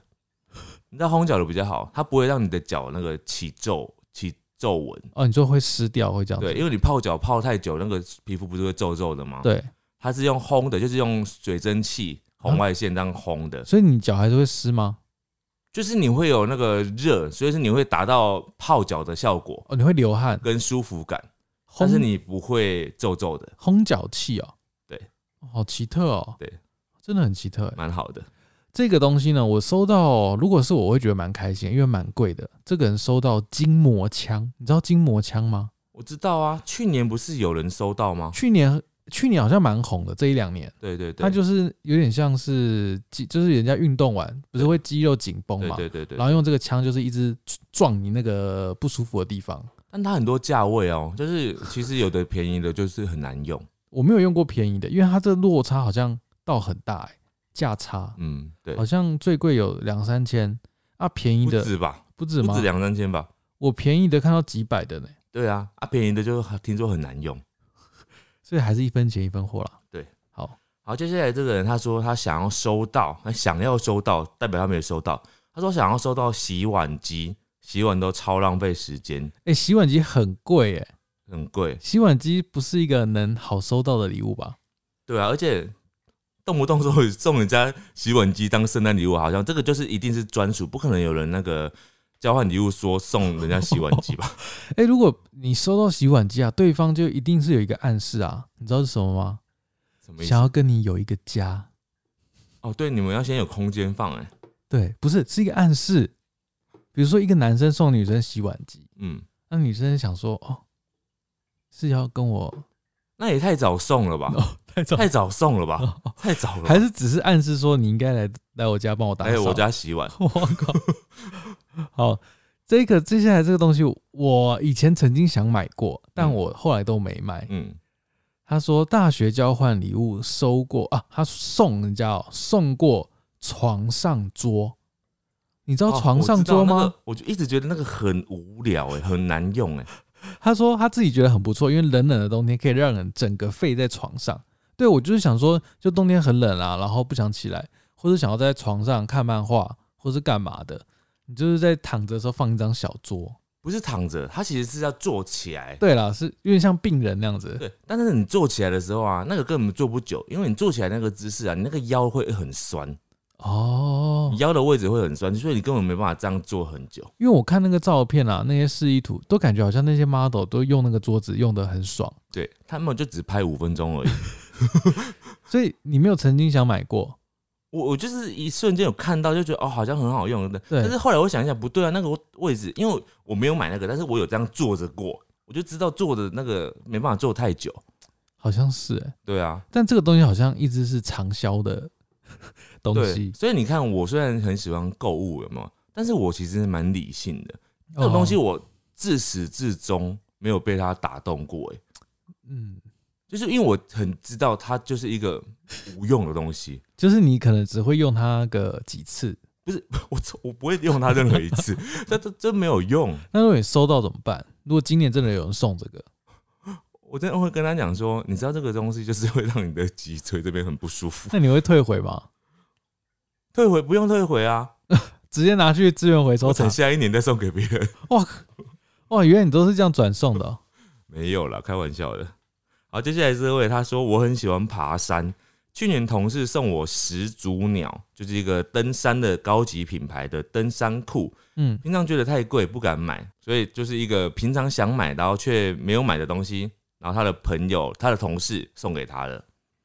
你知道烘脚的比较好它不会让你的脚那个起皱起皱纹。哦你就会湿掉会这样对因为你泡脚泡太久那个皮肤不是会皱皱的吗？对。它是用烘的就是用水蒸气红外线这样烘的。所以你脚还是会湿吗？就是你会有那个热，所以是你会达到泡脚的效果哦，你会流汗，跟舒服感，但是你不会皱皱的，烘脚器哦，对哦，好奇特哦，对，真的很奇特欸。蛮好的。这个东西呢，我收到，如果是，我会觉得蛮开心，因为蛮贵的。这个人收到筋膜枪，你知道筋膜枪吗？我知道啊，去年不是有人收到吗？去年去年好像蛮红的，这一两年，对对对，它就是有点像是肌，就是人家运动完不是会肌肉紧绷嘛，对对对对然，后用这个枪就是一直撞你那个不舒服的地方。但它很多价位哦，就是其实有的便宜的，就是很难用。我没有用过便宜的，因为它这个落差好像倒很大、欸，价差嗯，对，好像最贵有两三千啊，便宜的不的止吧，不止吗不止？两三千吧。我便宜的看到几百的呢，对啊，啊，便宜的就听说很难用。所以还是一分钱一分货啦。对，好，好，接下来这个人他说他想要收到，他想要收到，代表他没有收到。他说想要收到洗碗机，洗碗都超浪费时间，哎、洗碗机很贵哎、很贵。洗碗机不是一个能好收到的礼物吧？对啊，而且动不动说送人家洗碗机当圣诞礼物，好像这个就是一定是专属，不可能有人那个交换礼物说送人家洗碗机吧？哎、如果你收到洗碗机啊，对方就一定是有一个暗示啊，你知道是什么吗？什么意思想？要跟你有一个家，哦，对，你们要先有空间放哎、对，不是是一个暗示。比如说一个男生送女生洗碗机，嗯，那女生想说哦，是要跟我那也太早送了吧？哦太早太早送了吧？哦太早了吧，还是只是暗示说你应该来来我家帮我打扫？还有我家洗碗，我靠！好，这个接下来这个东西，我以前曾经想买过，但嗯我后来都没买。嗯，他说大学交换礼物收过啊，他送人家、哦、送过床上桌，你知道哦床上桌吗？我那个我就一直觉得那个很无聊哎、很难用哎、他说他自己觉得很不错，因为冷冷的冬天可以让人整个废在床上。对我就是想说，就冬天很冷啊，然后不想起来，或者想要在床上看漫画，或是干嘛的，你就是在躺着的时候放一张小桌。不是躺着，它其实是要坐起来。对啦，是有点像病人那样子。对，但是你坐起来的时候啊，那个根本坐不久，因为你坐起来那个姿势啊，你那个腰会很酸，哦你，腰的位置会很酸，所以你根本没办法这样坐很久。因为我看那个照片啊，那些示意图都感觉好像那些 model 都用那个桌子用的很爽，对他们就只拍五分钟而已。所以你没有曾经想买过？我我就是一瞬间有看到，就觉得哦，好像很好用的。对但是后来我想一想，不对啊，那个位置，因为我没有买那个，但是我有这样坐着过，我就知道坐的那个没办法坐太久。好像是、欸，对啊，但这个东西好像一直是畅销的 东对西，。所以你看，我虽然很喜欢购物，有没有？但是我其实蛮理性的，那种东西哦，我自始至终没有被它打动过。哎，嗯，就是因为我很知道它就是一个无用的东西，就是你可能只会用它个几次，不是 我我不会用它任何一次，这这真没有用。那如果你收到怎么办？如果今年真的有人送这个，我真的会跟他讲说，你知道这个东西就是会让你的脊椎这边很不舒服，那你会退回吗？退回不用退回啊，直接拿去资源回收等下一年再送给别人。哇哇，原来你都是这样转送的哦、没有啦，开玩笑的。好，接下来这位他说我很喜欢爬山，去年同事送我始祖鸟，就是一个登山的高级品牌的登山裤，嗯，平常觉得太贵不敢买，所以就是一个平常想买然后却没有买的东西，然后他的朋友、他的同事送给他的，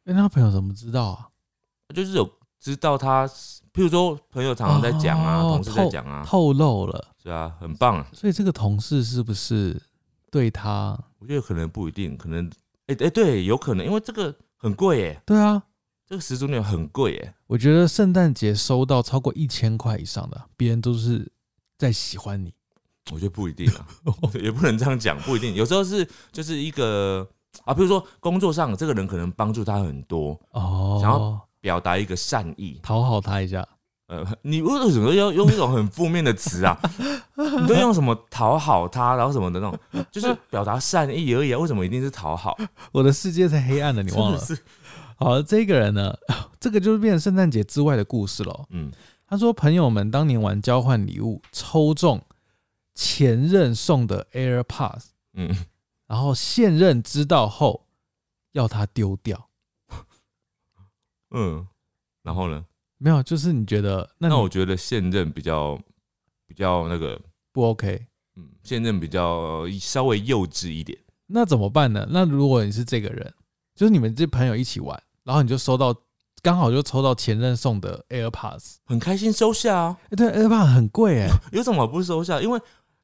哎、那他朋友怎么知道啊？就是有知道他，譬如说朋友常常在讲啊，哦同事在讲啊，透露了，是啊，很棒啊。所以这个同事是不是对他？我觉得可能不一定，可能哎哎、对，有可能，因为这个很贵耶，对啊，这个始祖鸟很贵耶。我觉得圣诞节收到超过一千块以上的，别人都是在喜欢你。我觉得不一定啊，也不能这样讲，不一定。有时候是就是一个啊，比如说工作上这个人可能帮助他很多，哦，想要表达一个善意。讨好他一下。呃，你为什么要用一种很负面的词啊？你都用什么讨好他，然后什么的那种，就是表达善意而已啊。为什么一定是讨好？我的世界太黑暗了，你忘了好，这个人呢，这个就是变成圣诞节之外的故事了。嗯，他说，朋友们当年玩交换礼物，抽中前任送的 AirPods，嗯，然后现任知道后要他丢掉，嗯，然后呢？没有，就是你觉得那你那我觉得现任比较比较那个，不 OK，嗯，现任比较稍微幼稚一点。那怎么办呢？那如果你是这个人，就是你们这朋友一起玩，然后你就收到刚好就抽到前任送的 AirPods，很开心收下啊，哎、对，AirPods 很贵哎、有什么不收下？因为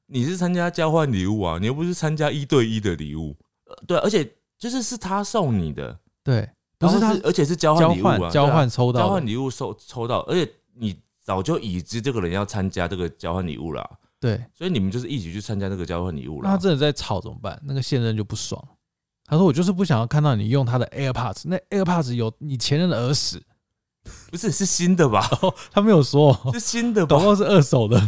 你是参加交换礼物啊，你又不是参加一对一的礼物。呃对啊，而且就是是他送你的，对，不是他而且是交交换礼物啊，换交换抽到交换礼物收抽到，而且你早就已知这个人要参加这个交换礼物啦，对，所以你们就是一起去参加这个交换礼物啦。那他真的在吵怎么办？那个现任就不爽，他说我就是不想要看到你用他的 AirPods，那 AirPods 有你前任的耳屎，不是是新的吧？他没有说哦，是新的吧搞？不好是二手的。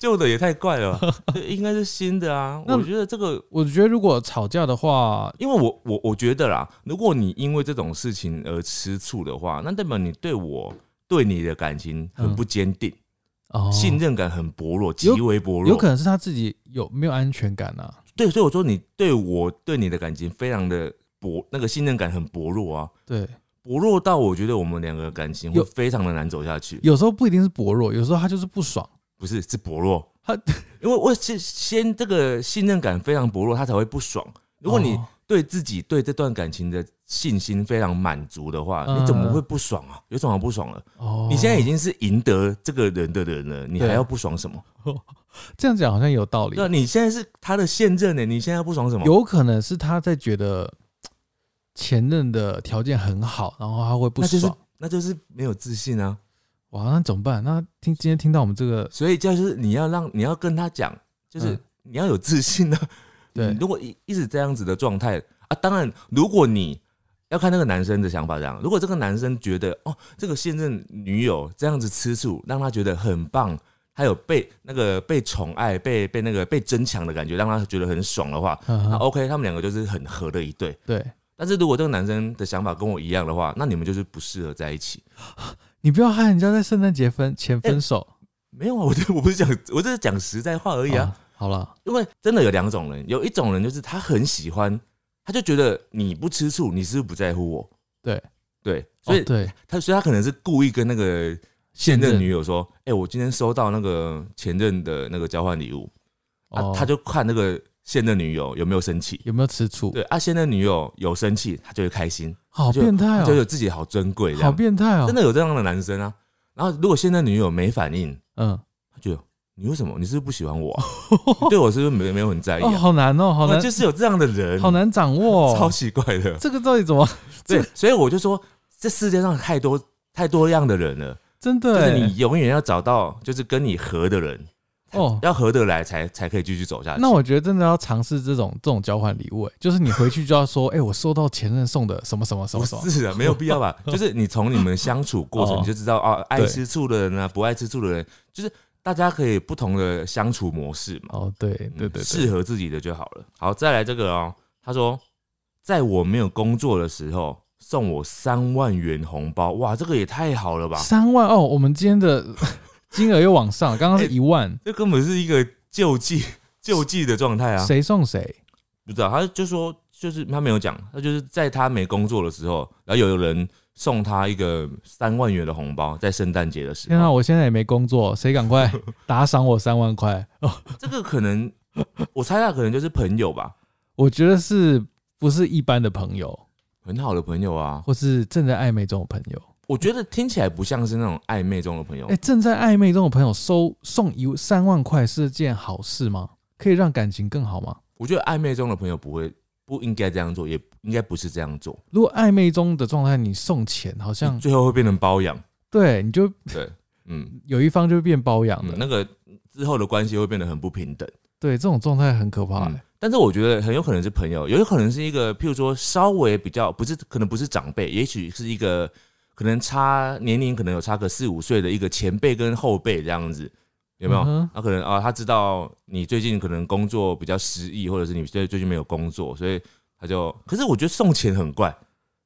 旧的也太怪了吧，对应该是新的啊。那我觉得这个，我觉得如果吵架的话，因为我我我觉得啦，如果你因为这种事情而吃醋的话，那代表你对我对你的感情很不坚定，哦，信任感很薄弱，极为薄弱。有可能是他自己有没有安全感啊？对，所以我说你对我对你的感情非常的薄，那个信任感很薄弱啊，对，薄弱到我觉得我们两个感情会非常的难走下去。有时候不一定是薄弱，有时候他就是不爽。不是是薄弱，他因为我先先这个信任感非常薄弱，他才会不爽。如果你哦对自己对这段感情的信心非常满足的话，嗯你怎么会不爽啊？有什么好不爽了？哦，你现在已经是赢得这个人的人了，你还要不爽什么？这样讲好像有道理对啊，，你现在是他的现任呢，你现在不爽什么？有可能是他在觉得前任的条件很好，然后他会不那就是爽。那就是没有自信啊。哇，那怎么办？那听今天听到我们这个，所以就是你要让你要跟他讲，就是嗯你要有自信啊。对你如果一一直这样子的状态啊，当然，如果你要看那个男生的想法这样，如果这个男生觉得哦，这个现任女友这样子吃醋，让他觉得很棒，还有被那个被宠爱、被被那个被争抢的感觉，让他觉得很爽的话，OK，他们两个就是很合的一对。对但是如果这个男生的想法跟我一样的话，那你们就是不适合在一起。你不要害人家在圣诞节分前分手。没有啊，我这我不是讲，我这是讲实在话而已啊。啊好了，因为真的有两种人，有一种人就是他很喜欢，他就觉得你不吃醋，你是不是不在乎我？对。对，所以哦对。他所以他可能是故意跟那个现任。女友说：“哎、我今天收到那个前任的那个交换礼物。啊哦，他就看那个现任女友有没有生气。有没有吃醋？对啊，现任女友有生气，他就会开心，好就变态哦，就有自己好尊贵，好样变态哦，真的有这样的男生啊。然后如果现任女友没反应，嗯，他就你为什么？你是不是不喜欢我、啊？你 对我是不是没没有很在意哦，啊？好难哦，好难，就是有这样的人，好难掌握超哦，奇怪的。这个到底怎么？对，所以我就说，这世界上太多太多样的人了，真的欸就是你永远要找到就是跟你合的人，哦。要合得来才才可以继续走下去。那我觉得真的要尝试这种这种交换礼物，哎，就是你回去就要说，哎，我收到前任送的什么什么什么什么，是啊，没有必要吧？就是你从你们相处过程哦你就知道啊，爱吃醋的人啊，不爱吃醋的人，就是大家可以不同的相处模式嘛。哦，对对对对，适合自己的就好了。好，再来这个哦，他说，在我没有工作的时候送我三万元红包，哇，这个也太好了吧！三万哦，我们今天的金额又往上，刚刚是哎一万，这根本是一个救济 救济的状态啊！谁送谁？不知道，他就说，就是他没有讲，他就是在他没工作的时候，然后有人送他一个三万元的红包，在圣诞节的时候天啊，我现在也没工作，谁赶快 打赏我三万块？哦，这个可能我猜他可能就是朋友吧，我觉得是不是一般的朋友，很好的朋友啊。或是正在暧昧中的朋友？我觉得听起来不像是那种暧昧中的朋友哎、，正在暧昧中的朋友收送一三万块是件好事吗？可以让感情更好吗？我觉得暧昧中的朋友不会不应该这样做，也应该不是这样做，如果暧昧中的状态，你送钱，好像最后会变成包养。对你就对，嗯，有一方就会变包养的，嗯那个之后的关系会变得很不平等。对这种状态很可怕。但是我觉得很有可能是朋友，有可能是一个，譬如说稍微比较不是，可能不是长辈，也许是一个可能差年龄可能有差个四五岁的一个前辈跟后辈这样子，有没有？嗯哼那可能啊，他知道你最近可能工作比较失意，或者是你最最近没有工作，所以他就，可是我觉得送钱很怪，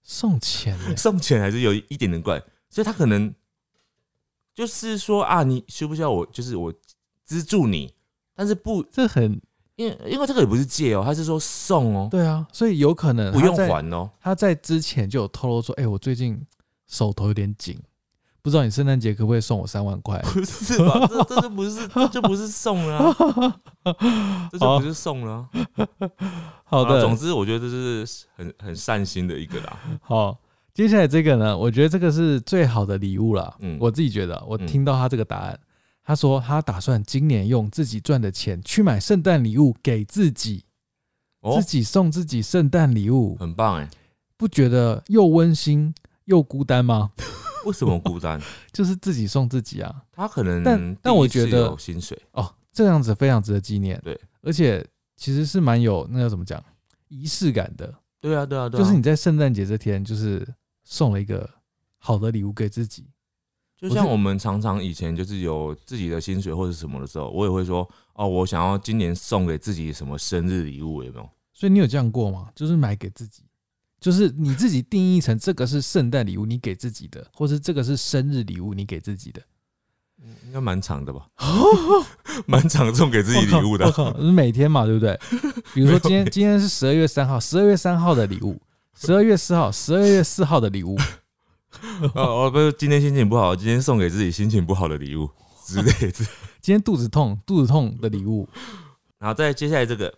送钱、欸，送钱还是有一点点怪，所以他可能就是说啊，你需不需要我，就是我资助你，但是不，这很因为因为这个也不是借哦，他是说送哦，对啊，所以有可能不用还哦。他在之前就有透露说，哎、我最近手头有点紧，不知道你圣诞节可不可以送我三万块？不是吧？这这就不是，这就不是送了、啊，这就不是送了啊、好的，啊总之我觉得这是很很善心的一个啦。好，接下来这个呢，我觉得这个是最好的礼物了。嗯我自己觉得，我嗯听到他这个答案，他说他打算今年用自己赚的钱去买圣诞礼物给自己，哦自，己送自己圣诞礼物，很棒哎！不觉得又温馨又孤单吗？为什么孤单？就是自己送自己啊。他可能但但我觉得有薪水，哦，这样子非常值得纪念。对，而且其实是蛮有那要怎么讲仪式感的，对啊，对啊，对啊，就是你在圣诞节这天，就是送了一个好的礼物给自己。就像我们常常以前就是有自己的薪水或者什么的时候，我也会说哦，我想要今年送给自己什么生日礼物，有没有？所以你有这样过吗？就是买给自己，就是你自己定义成这个是圣诞礼物，你给自己的，或是这个是生日礼物，你给自己的。应该蛮长的吧？蛮长送给自己礼物的我。靠，是每天嘛，对不对？比如说今天今天是十二月三号，十二月三号的礼物，十二月四号，十二月四号的礼物。哦哦，不是，今天心情不好，今天送给自己心情不好的礼物之类的。今天肚子痛，肚子痛的礼物。然后再接下来这个，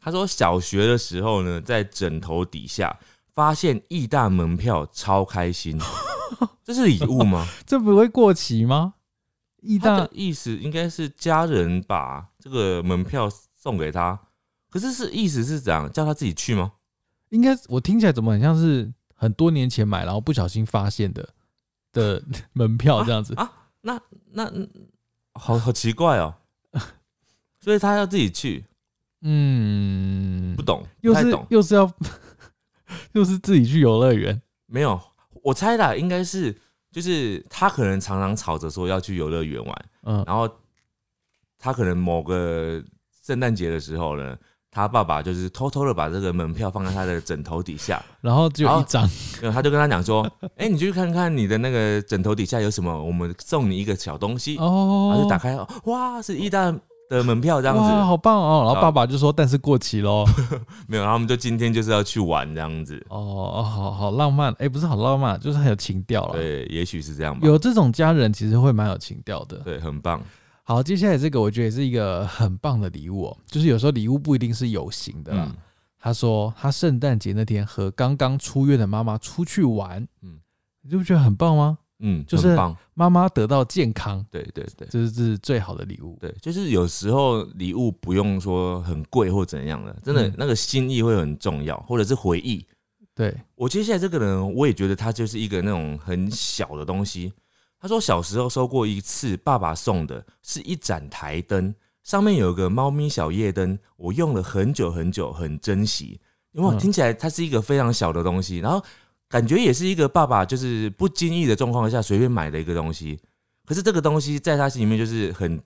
他说小学的时候呢，在枕头底下发现义大门票，超开心。这是礼物吗？这不会过期吗？义大意思应该是家人把这个门票送给他，可是是意思是怎样？叫他自己去吗？应该我听起来怎么很像是很多年前买，然后不小心发现的的 门票这样子。啊那那好好奇怪哦。所以他要自己去，嗯不，懂，不又是太懂。又是要 又是自己去游乐园。没有，我猜啦，应该是就是他可能常常吵着说要去游乐园玩，嗯，然后他可能某个圣诞节的时候呢，他爸爸就是偷偷的把这个门票放在他的枕头底下，然后只有一张。然后他就跟他讲说：“哎、你去看看你的那个枕头底下有什么，我们送你一个小东西。然哦，后就打开，哇，是意大的门票这样哇，子。好棒哦！然后爸爸就说：“但是过期喽。没有，然后我们就今天就是要去玩这样子”。哦哦，好好浪漫，哎，不是好浪漫，就是很有情调了。对，也许是这样吧。有这种家人，其实会蛮有情调的。对，很棒。好，接下来这个我觉得也是一个很棒的礼物哦，就是有时候礼物不一定是有形的啦。嗯他说他圣诞节那天和刚刚出院的妈妈出去玩，嗯嗯，你就不觉得很棒吗？嗯，就是。妈妈得到健康，对对对。这是最好的礼物。对，就是有时候礼物不用说很贵或怎样的，真的嗯那个心意会很重要，或者是回忆。对，我接下来这个人，我也觉得他就是一个那种很小的东西。他说小时候收过一次爸爸送的，是一盏台灯，上面有个猫咪小夜灯，我用了很久很久，很珍惜。有没有嗯听起来它是一个非常小的东西，然后感觉也是一个爸爸就是不经意的状况下随便买的一个东西。可是这个东西在他心里面就是很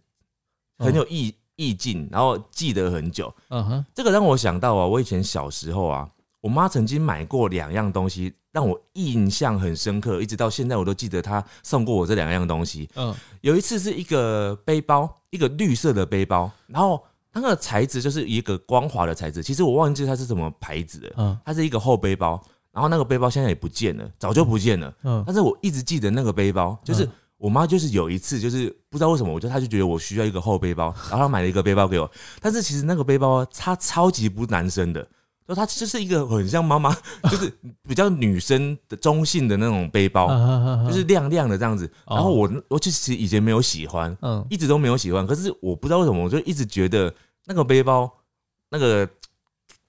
很有意意境，然后记得很久。嗯哼，这个让我想到啊，我以前小时候啊，我妈曾经买过两样东西，让我印象很深刻，一直到现在我都记得她送过我这两样东西。嗯有一次是一个背包，一个绿色的背包，然后那个材质就是一个光滑的材质，其实我忘记它是什么牌子的，嗯它是一个厚背包，然后那个背包现在也不见了，早就不见了。嗯但是我一直记得那个背包，就是嗯我妈就是有一次就是不知道为什么，我觉得她就觉得我需要一个厚背包，然后她买了一个背包给我。但是其实那个背包它超级不男生的，就它就是一个很像妈妈，就是比较女生的中性的那种背包，嗯就是亮亮的这样子。哦然后我我其实以前没有喜欢，嗯一直都没有喜欢，可是我不知道为什么，我就一直觉得那个背包那个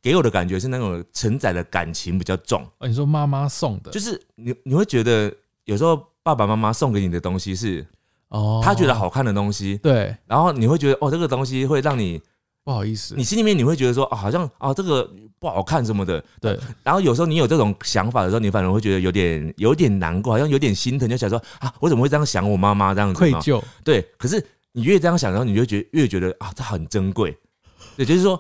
给我的感觉是那种承载的感情比较重。哦，你说妈妈送的，就是你你会觉得有时候爸爸妈妈送给你的东西是哦，他觉得好看的东西，对，然后你会觉得哦这个东西会让你不好意思，你心里面你会觉得说哦好像啊这个不好看什么的，对，然后有时候你有这种想法的时候，你反而会觉得有点有点难过，好像有点心疼，就想说啊我怎么会这样想我妈妈这样子愧疚，对，可是你越这样想，然后你就觉得越觉得啊这很珍贵，也，就是说。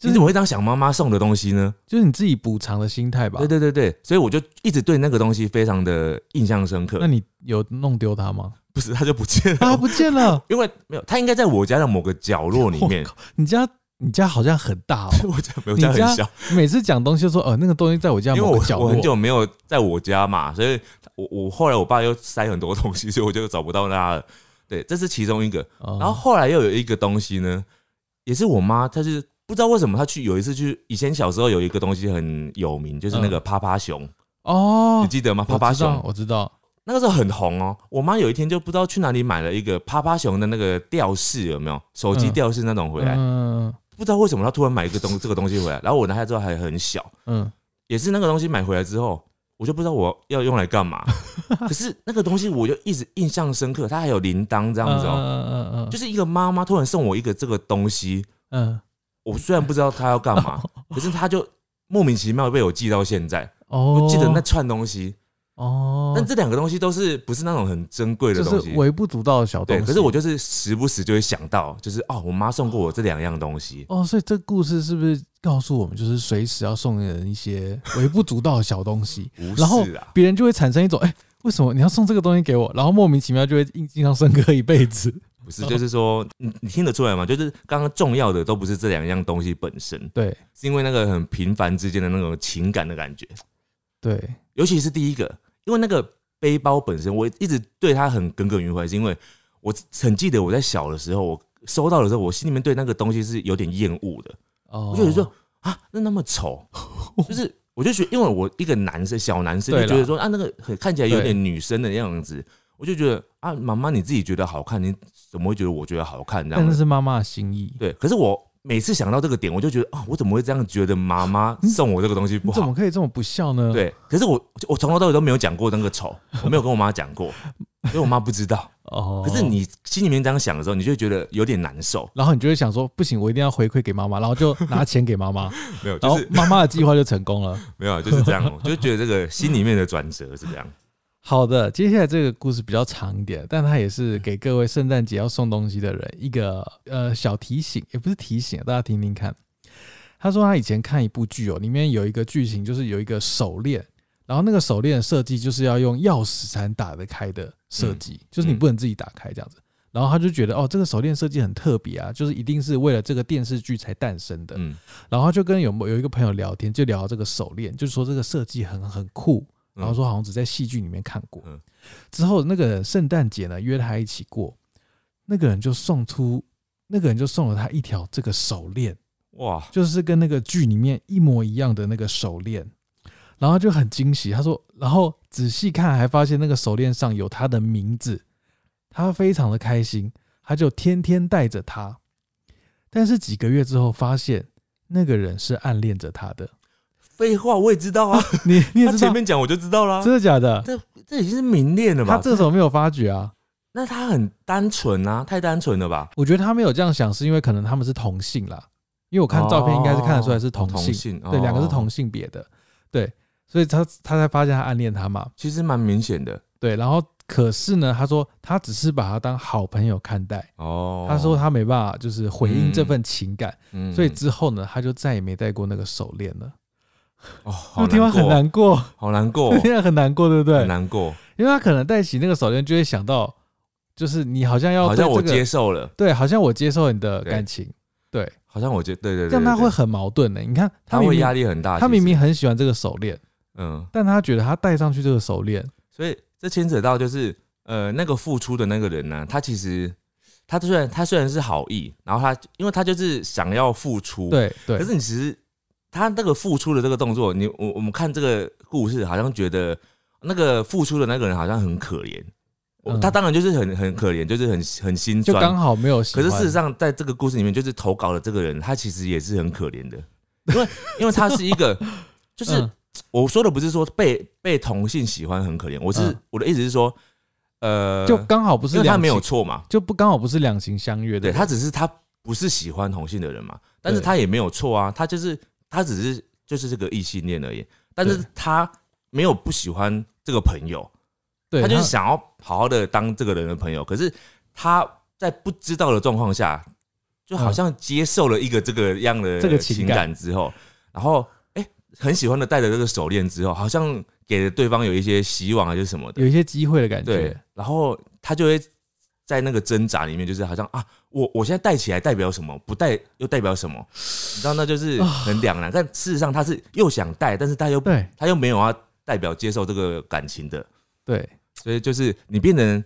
就是你怎么会这样想妈妈送的东西呢？就是你自己补偿的心态吧。对对对对，所以我就一直对那个东西非常的印象深刻那。你有弄丢它吗？不是，它就不见了。啊，不见了！因为没有，它应该在我家的某个角落里面。你家你家好像很大哦，我家没有你家家很小，每次讲东西就说，呃，那个东西在我家因为我某个角落。我很久没有在我家嘛，所以我我后来我爸又塞很多东西，所以我就找不到它了。对，这是其中一个。哦然后后来又有一个东西呢，也是我妈，她就是不知道为什么他去有一次去，以前小时候有一个东西很有名，就是那个趴趴熊，哦你，记得吗？趴趴熊？我知道，那个时候很红哦。我妈有一天就不知道去哪里买了一个趴趴熊的那个吊饰，有没有？手机嗯吊饰那种回来，嗯。不知道为什么她突然买一个东这个东西回来，然后我拿下之后还很小，嗯，也是那个东西买回来之后，我就不知道我要用来干嘛。可是那个东西我就一直印象深刻，它还有铃铛这样子哦、嗯嗯嗯，就是是一个妈妈突然送我一个这个东西，嗯我虽然不知道他要干嘛，可是他就莫名其妙被我记到现在。哦，我记得那串东西，哦，但这两个东西都是不是那种很珍贵的就是东西。微不足道的小东对，西。可是我就是时不时就会想到，就是哦，我妈送过我这两样东西。哦，所以这故事是不是告诉我们，就是随时要送人一些微不足道的小东西，不然后别人就会产生一种，哎、为什么你要送这个东西给我？然后莫名其妙就会印印象深刻一辈子。不是，就是说，你你听得出来吗？就是刚刚重要的都不是这两样东西本身，对是因为那个很平凡之间的那种情感的感觉。对，尤其是第一个，因为那个背包本身，我一直对它很耿耿于怀，是因为我很记得我在小的时候，我收到的时候，我心里面对那个东西是有点厌恶的。哦，我就觉得说啊，那那么丑，就是我就觉得，因为我一个男生，小男生就觉得说啊，那个很看起来有点女生的样子，我就觉得啊，妈妈你自己觉得好看，你怎么会觉得我觉得好看这样子？但那是妈妈的心意，对，可是我每次想到这个点，我就觉得啊，我怎么会这样觉得妈妈送我这个东西不好怎么？可以这么不孝呢？，对，可是我我从头到尾都没有讲过那个丑，我没有跟我妈讲过，因为我妈不知道。哦，可是，你心里面这样想的时候，你就会觉得有点难受。然后你就会想说，不行，我一定要回馈给妈妈，然后就拿钱给妈妈，没有，然后妈妈的计划就成功了。没有，就是这样我，就觉得这个心里面的转折是这样。好的，接下来这个故事比较长一点，但它也是给各位圣诞节要送东西的人一个呃小提醒，也不是提醒，大家听听看。他说他以前看一部剧哦，里面有一个剧情就是有一个手链，然后那个手链的设计就是要用钥匙才能打得开的设计，就是你不能自己打开这样子。然后他就觉得哦，这个手链设计很特别啊，就是一定是为了这个电视剧才诞生的。嗯，然后他就跟有有一个朋友聊天，就聊到这个手链，就是说这个设计很很酷，然后说好像只在戏剧里面看过。嗯之后那个圣诞节呢约他一起过，那个人就送出，那个人就送了他一条这个手链，哇，就是跟那个剧里面一模一样的那个手链。然后就很惊喜，他说，然后仔细看还发现那个手链上有他的名字，他非常的开心，他就天天带着它。但是几个月之后发现那个人是暗恋着他的，废话我也知道啊，你你也他知道，前面讲我就知道啦。真的假的？这这已经是明恋了吧？他这时候没有发觉啊。那他很单纯啊，太单纯了吧？我觉得他没有这样想，是因为可能他们是同性啦。因为我看照片应该是看得出来是同哦性，性，对，两个是同哦，性别的，对，所以他他才发现他暗恋他嘛，其实蛮明显的对，然后可是呢，他说他只是把他当好朋友看待，哦。他说他没办法就是回应这份情感，嗯所以之后呢，他就再也没戴过那个手链了。哦，好听完很难过，好难过，听起很难过，对不对？很？难过，因为他可能戴起那个手链，就会想到，就是你好像要好像我接受了，对，好像我接受你的感情，对，好像我接对对对，这样他会很矛盾的。你看，他会压力很大，他明明很喜欢这个手链，嗯，但他觉得他戴上去这个手链，所以这牵扯到就是呃那个付出的那个人呢，他其实他虽然他虽然是好意，然后他因为他就是想要付出，，对对。可是你其实他那个付出的这个动作，你我我们看这个故事，好像觉得那个付出的那个人好像很可怜，嗯。他当然就是很很可怜，就是很很心酸。就刚。好没有。可是事实上，在这个故事里面，就是投稿的这个人，他其实也是很可怜的，因为 因为他是一个，就是嗯。我说的不是说被被同性喜欢很可怜，我是、嗯。我的意思是说，呃，就刚好不是因为他没有错嘛，就不刚好不是两情相悦的对，他只是他不是喜欢同性的人嘛，但是他也没有错啊，他就是他只是就是这个异性恋而已，但是他没有不喜欢这个朋友，对他就是想要好好的当这个人的朋友，可是他在不知道的状况下，就好像接受了一个这个样的这个情感。感之后，然后哎、很喜欢的戴着这个手链之后，好像给了对方有一些希望啊，就是什么的，有一些机会的感觉。对觉。，然后他就会在那个挣扎里面，就是好像啊，我我现在戴起来代表什么，不戴又代表什么，你知道那就是很两难。但事实上他是又想戴，但是他又对他又没有要代表接受这个感情的，对，所以就是你变成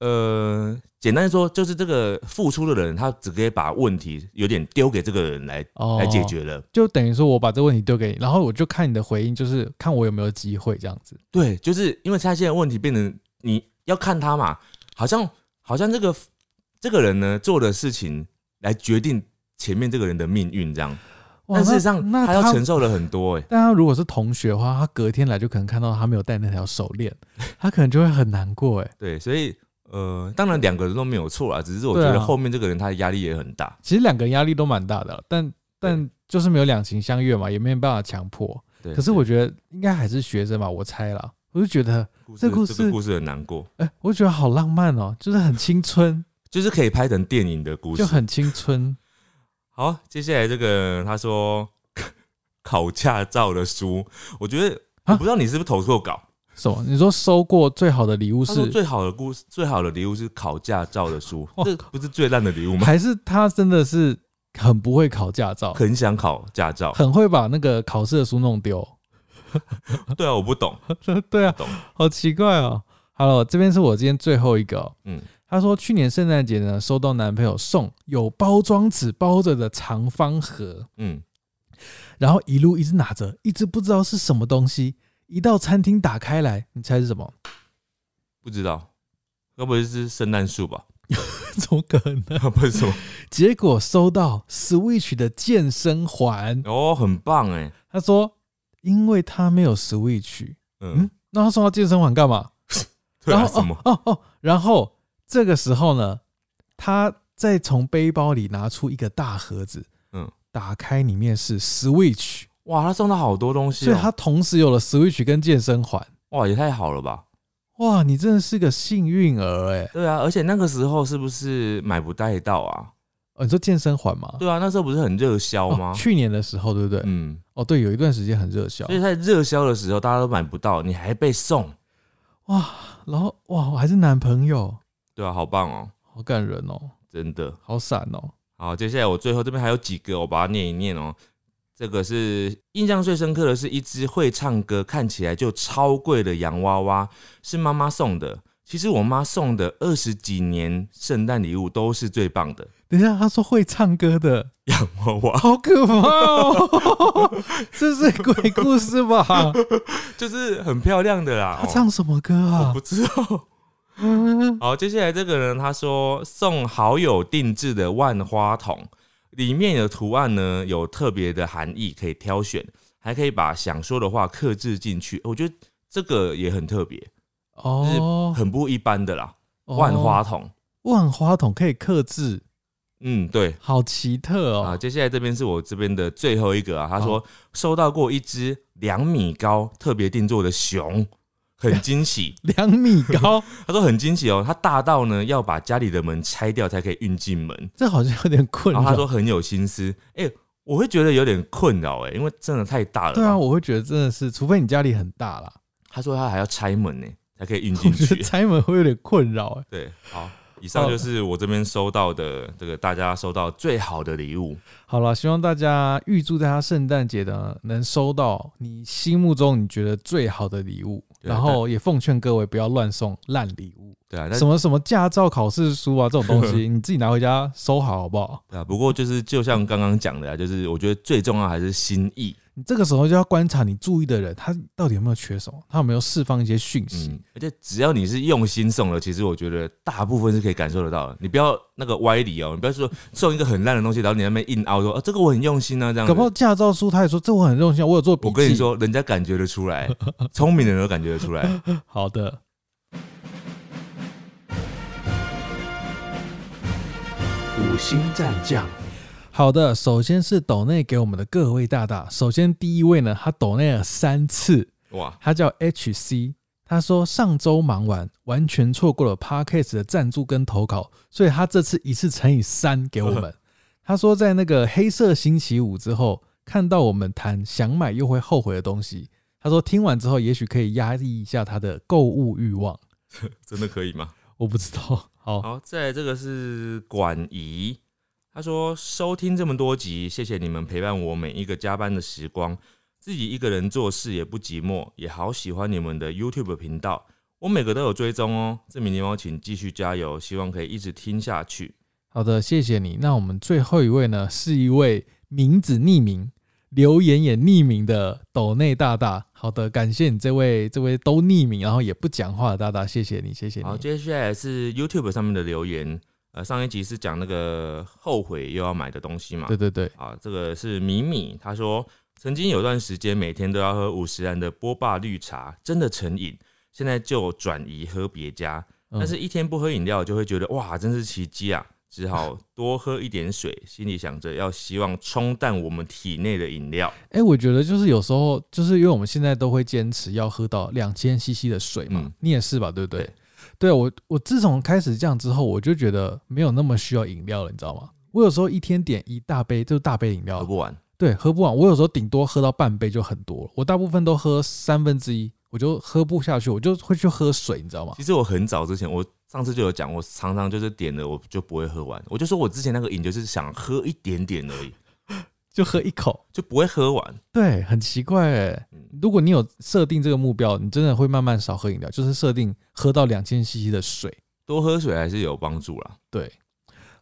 呃，简单说就是这个付出的人，他只可以把问题有点丢给这个人来哦来解决了。就等于说我把这个问题丢给你，然后我就看你的回应，就是看我有没有机会这样子。对，就是因为他现在问题变成你要看他嘛，好像好像这个这个人呢做的事情来决定前面这个人的命运这样，但事实上他要承受了很多哎、但他如果是同学的话，他隔天来就可能看到他没有戴那条手链，他可能就会很难过哎。对，所以呃，当然两个人都没有错啦，只是我觉得后面这个人他的压力也很大。其实两个人压力都蛮大的，但但就是没有两情相悦嘛，也没有办法强迫。对，可是我觉得应该还是学生吧，我猜啦，我就觉得，这故事这个故事很难过，哎、我觉得好浪漫哦，就是很青春，就是可以拍成电影的故事，就很青春。好。接下来这个他说 考驾照的书，我觉得啊我不知道你是不是投错稿。什么？你说收过最好的礼物是，最好的故事，最好的礼物是考驾照的书，哇这不是最烂的礼物吗？还是他真的是很不会考驾照，很想考驾照，很会把那个考试的书弄丢？对啊，我不懂，对啊懂，好奇怪哦。好了，这边是我今天最后一个、哦。嗯，他说去年圣诞节呢，收到男朋友送有包装纸包着的长方盒，嗯，然后一路一直拿着，一直不知道是什么东西。一到餐厅打开来，你猜是什么？不知道，该不会是圣诞树吧？怎么可能？不是什么？结果收到 Switch 的健身环。哦，很棒哎，他说，因为他没有 Switch，嗯嗯，，那他送到健身房干嘛？然后什么？哦哦哦，然后这个时候呢，他再从背包里拿出一个大盒子，嗯嗯，打开里面是 Switch，哇，他送了好多东西哦，所以他同时有了 Switch 跟健身环。哇，也太好了吧？哇，你真的是个幸运儿哎！对啊，而且那个时候是不是买不带到啊？哦，你说健身环吗？对啊，那时候不是很热销吗哦，？去年的时候对不对？嗯，哦，对，有一段时间很热销所以在热销的时候，大家都买不到，你还被送，哇，然后哇，我还是男朋友，对啊，好棒哦，好感人哦，真的。好闪哦。好，接下来我最后这边还有几个，我把它念一念哦。这个是印象最深刻的是一只会唱歌、看起来就超贵的洋娃娃，是妈妈送的。其实我妈送的二十几年圣诞礼物都是最棒的等一下，他说会唱歌的，洋娃娃，好可怕哦！这是鬼故事吧？就是很漂亮的啦。他哦唱什么歌啊我啊不？知道。嗯，好，接下来这个人他说送好友定制的万花筒，里面的图案呢有特别的含义，可以挑选，还可以把想说的话刻制进去。我觉得这个也很特别，哦，很不一般的啦。哦万花筒，万花筒可以刻制，嗯，对。好奇特哦啊，哦。接下来这边是我这边的最后一个啊。他说收到过一只两米高特别定做的熊，很惊喜。两米高，他说很惊喜哦，他大到呢要把家里的门拆掉才可以运进门。这好像有点困然后他说。很有心思，哎、我会觉得有点困扰哎，因为真的太大了。对啊，，我会觉得真的是，除非你家里很大啦，他说他还要拆门呢，才可以运我进觉得去。拆门会有点困扰哎。对，好，以上就是我这边收到的这个大家收到最好的礼物。好了，希望大家预祝在他圣诞节呢能收到你心目中你觉得最好的礼物，然后也奉劝各位不要乱送烂礼物，对啊，什么什么驾照考试书啊这种东西，你自己拿回家收好好不好？对啊，不过就是就像刚刚讲的啊，就是我觉得最重要还是心意。你这个时候就要观察你注意的人，他到底有没有缺什么，他有没有释放一些讯息。嗯，而且只要你是用心送的，其实我觉得大部分是可以感受得到的。你不要那个歪理哦，你不要说送一个很烂的东西，然后你那边硬凹说，啊，这个我很用心啊，这样子搞不好驾照书他也说这我很用心，我有做笔记。我跟你，说，人家感觉得出来，聪明的人都感觉得出来。好的，五星战将，好的。首先是抖内给我们的各位大大，首先第一位呢，他抖内了三次，哇，他叫 HC。他说上周忙完，完全错过了 Podcast 的赞助跟投稿，所以他这次一次乘以三给我们。他说在那个黑色星期五之后，看到我们谈想买又会后悔的东西，他说听完之后，也许可以压抑一下他的购物欲望。真的可以吗？我不知道，好，好，再来这个是管怡，他说收听这么多集，谢谢你们陪伴我每一个加班的时光，自己一个人做事也不寂寞，也好喜欢你们的 YouTube 频道，我每个都有追踪哦。这名狸猫请继续加油，希望可以一直听下去。好的，谢谢你。那我们最后一位呢，是一位名字匿名、留言也匿名的斗内大大。好的，感谢你这位这位都匿名，然后也不讲话的大大，谢谢你，谢谢你好，接下来是 YouTube 上面的留言。呃，上一集是讲那个后悔又要买的东西嘛？对对对，啊，这个是米米，他说曾经有段时间每天都要喝五十元的波霸绿茶，真的成瘾，现在就转移喝别家，嗯但是一天不喝饮料就会觉得哇，真是奇迹啊！只好多喝一点水，心里想着要希望冲淡我们体内的饮料。哎、我觉得就是有时候，就是因为我们现在都会坚持要喝到两千 CC 的水嘛，嗯你也是吧？对不对？对对我，我自从开始这样之后，我就觉得没有那么需要饮料了，你知道吗？我有时候一天点一大杯，就是大杯饮料，喝不完，对，喝不完。我有时候顶多喝到半杯就很多了，我大部分都喝三分之一，我就喝不下去，我就会去喝水，你知道吗？其实我很早之前，我上次就有讲，我常常就是点了我就不会喝完，我就说我之前那个瘾就是想喝一点点而已，就喝一口，就不会喝完。对，很奇怪哎。嗯如果你有设定这个目标，你真的会慢慢少喝饮料，就是设定喝到两千 CC 的水。多喝水还是有帮助啦。对，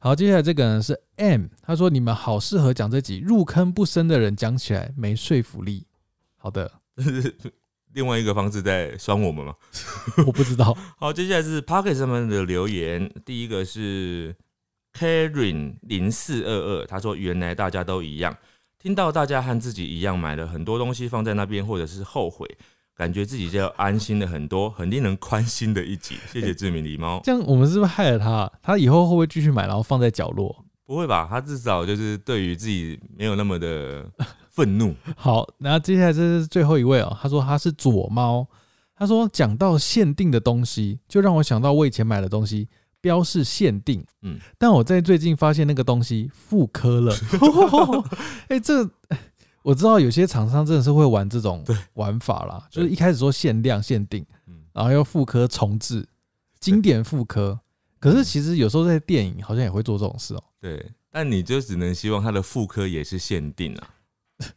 好，接下来这个呢是 M，他说你们好适合讲这集，入坑不深的人讲起来没说服力。好的，另外一个方式在酸我们吗？我不知道，好，接下来是 Pocket 上面的留言，第一个是 Karen 零四二二，他说原来大家都一样，听到大家和自己一样买了很多东西放在那边，或者是后悔，感觉自己就安心了很多，很令人宽心的一集。谢谢志明狸猫，这样我们是不是害了他？他以后会不会继续买，然后放在角落？不会吧？他至少就是对于自己没有那么的愤怒。好，然后接下来这是最后一位哦，他说他是左猫，他说讲到限定的东西，就让我想到我以前买的东西。标示限定，嗯，但我在最近发现那个东西复刻了。哎、这我知道有些厂商真的是会玩这种玩法啦，就是一开始说限量限定，嗯，然后又复刻重置，经典复刻。可是其实有时候在电影好像也会做这种事哦、对，但你就只能希望它的复刻也是限定啊，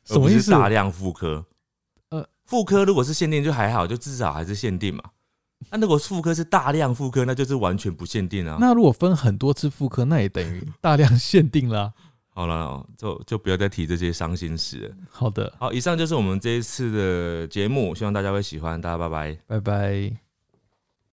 什么意思大量复刻。呃，复刻如果是限定就还好，就至少还是限定嘛。那、如果复刻是大量复刻，那就是完全不限定啊。那如果分很多次复刻，那也等于大量限定啦、好了，就就不要再提这些伤心事了。好的，好，以上就是我们这一次的节目，希望大家会喜欢，大家拜拜。拜拜。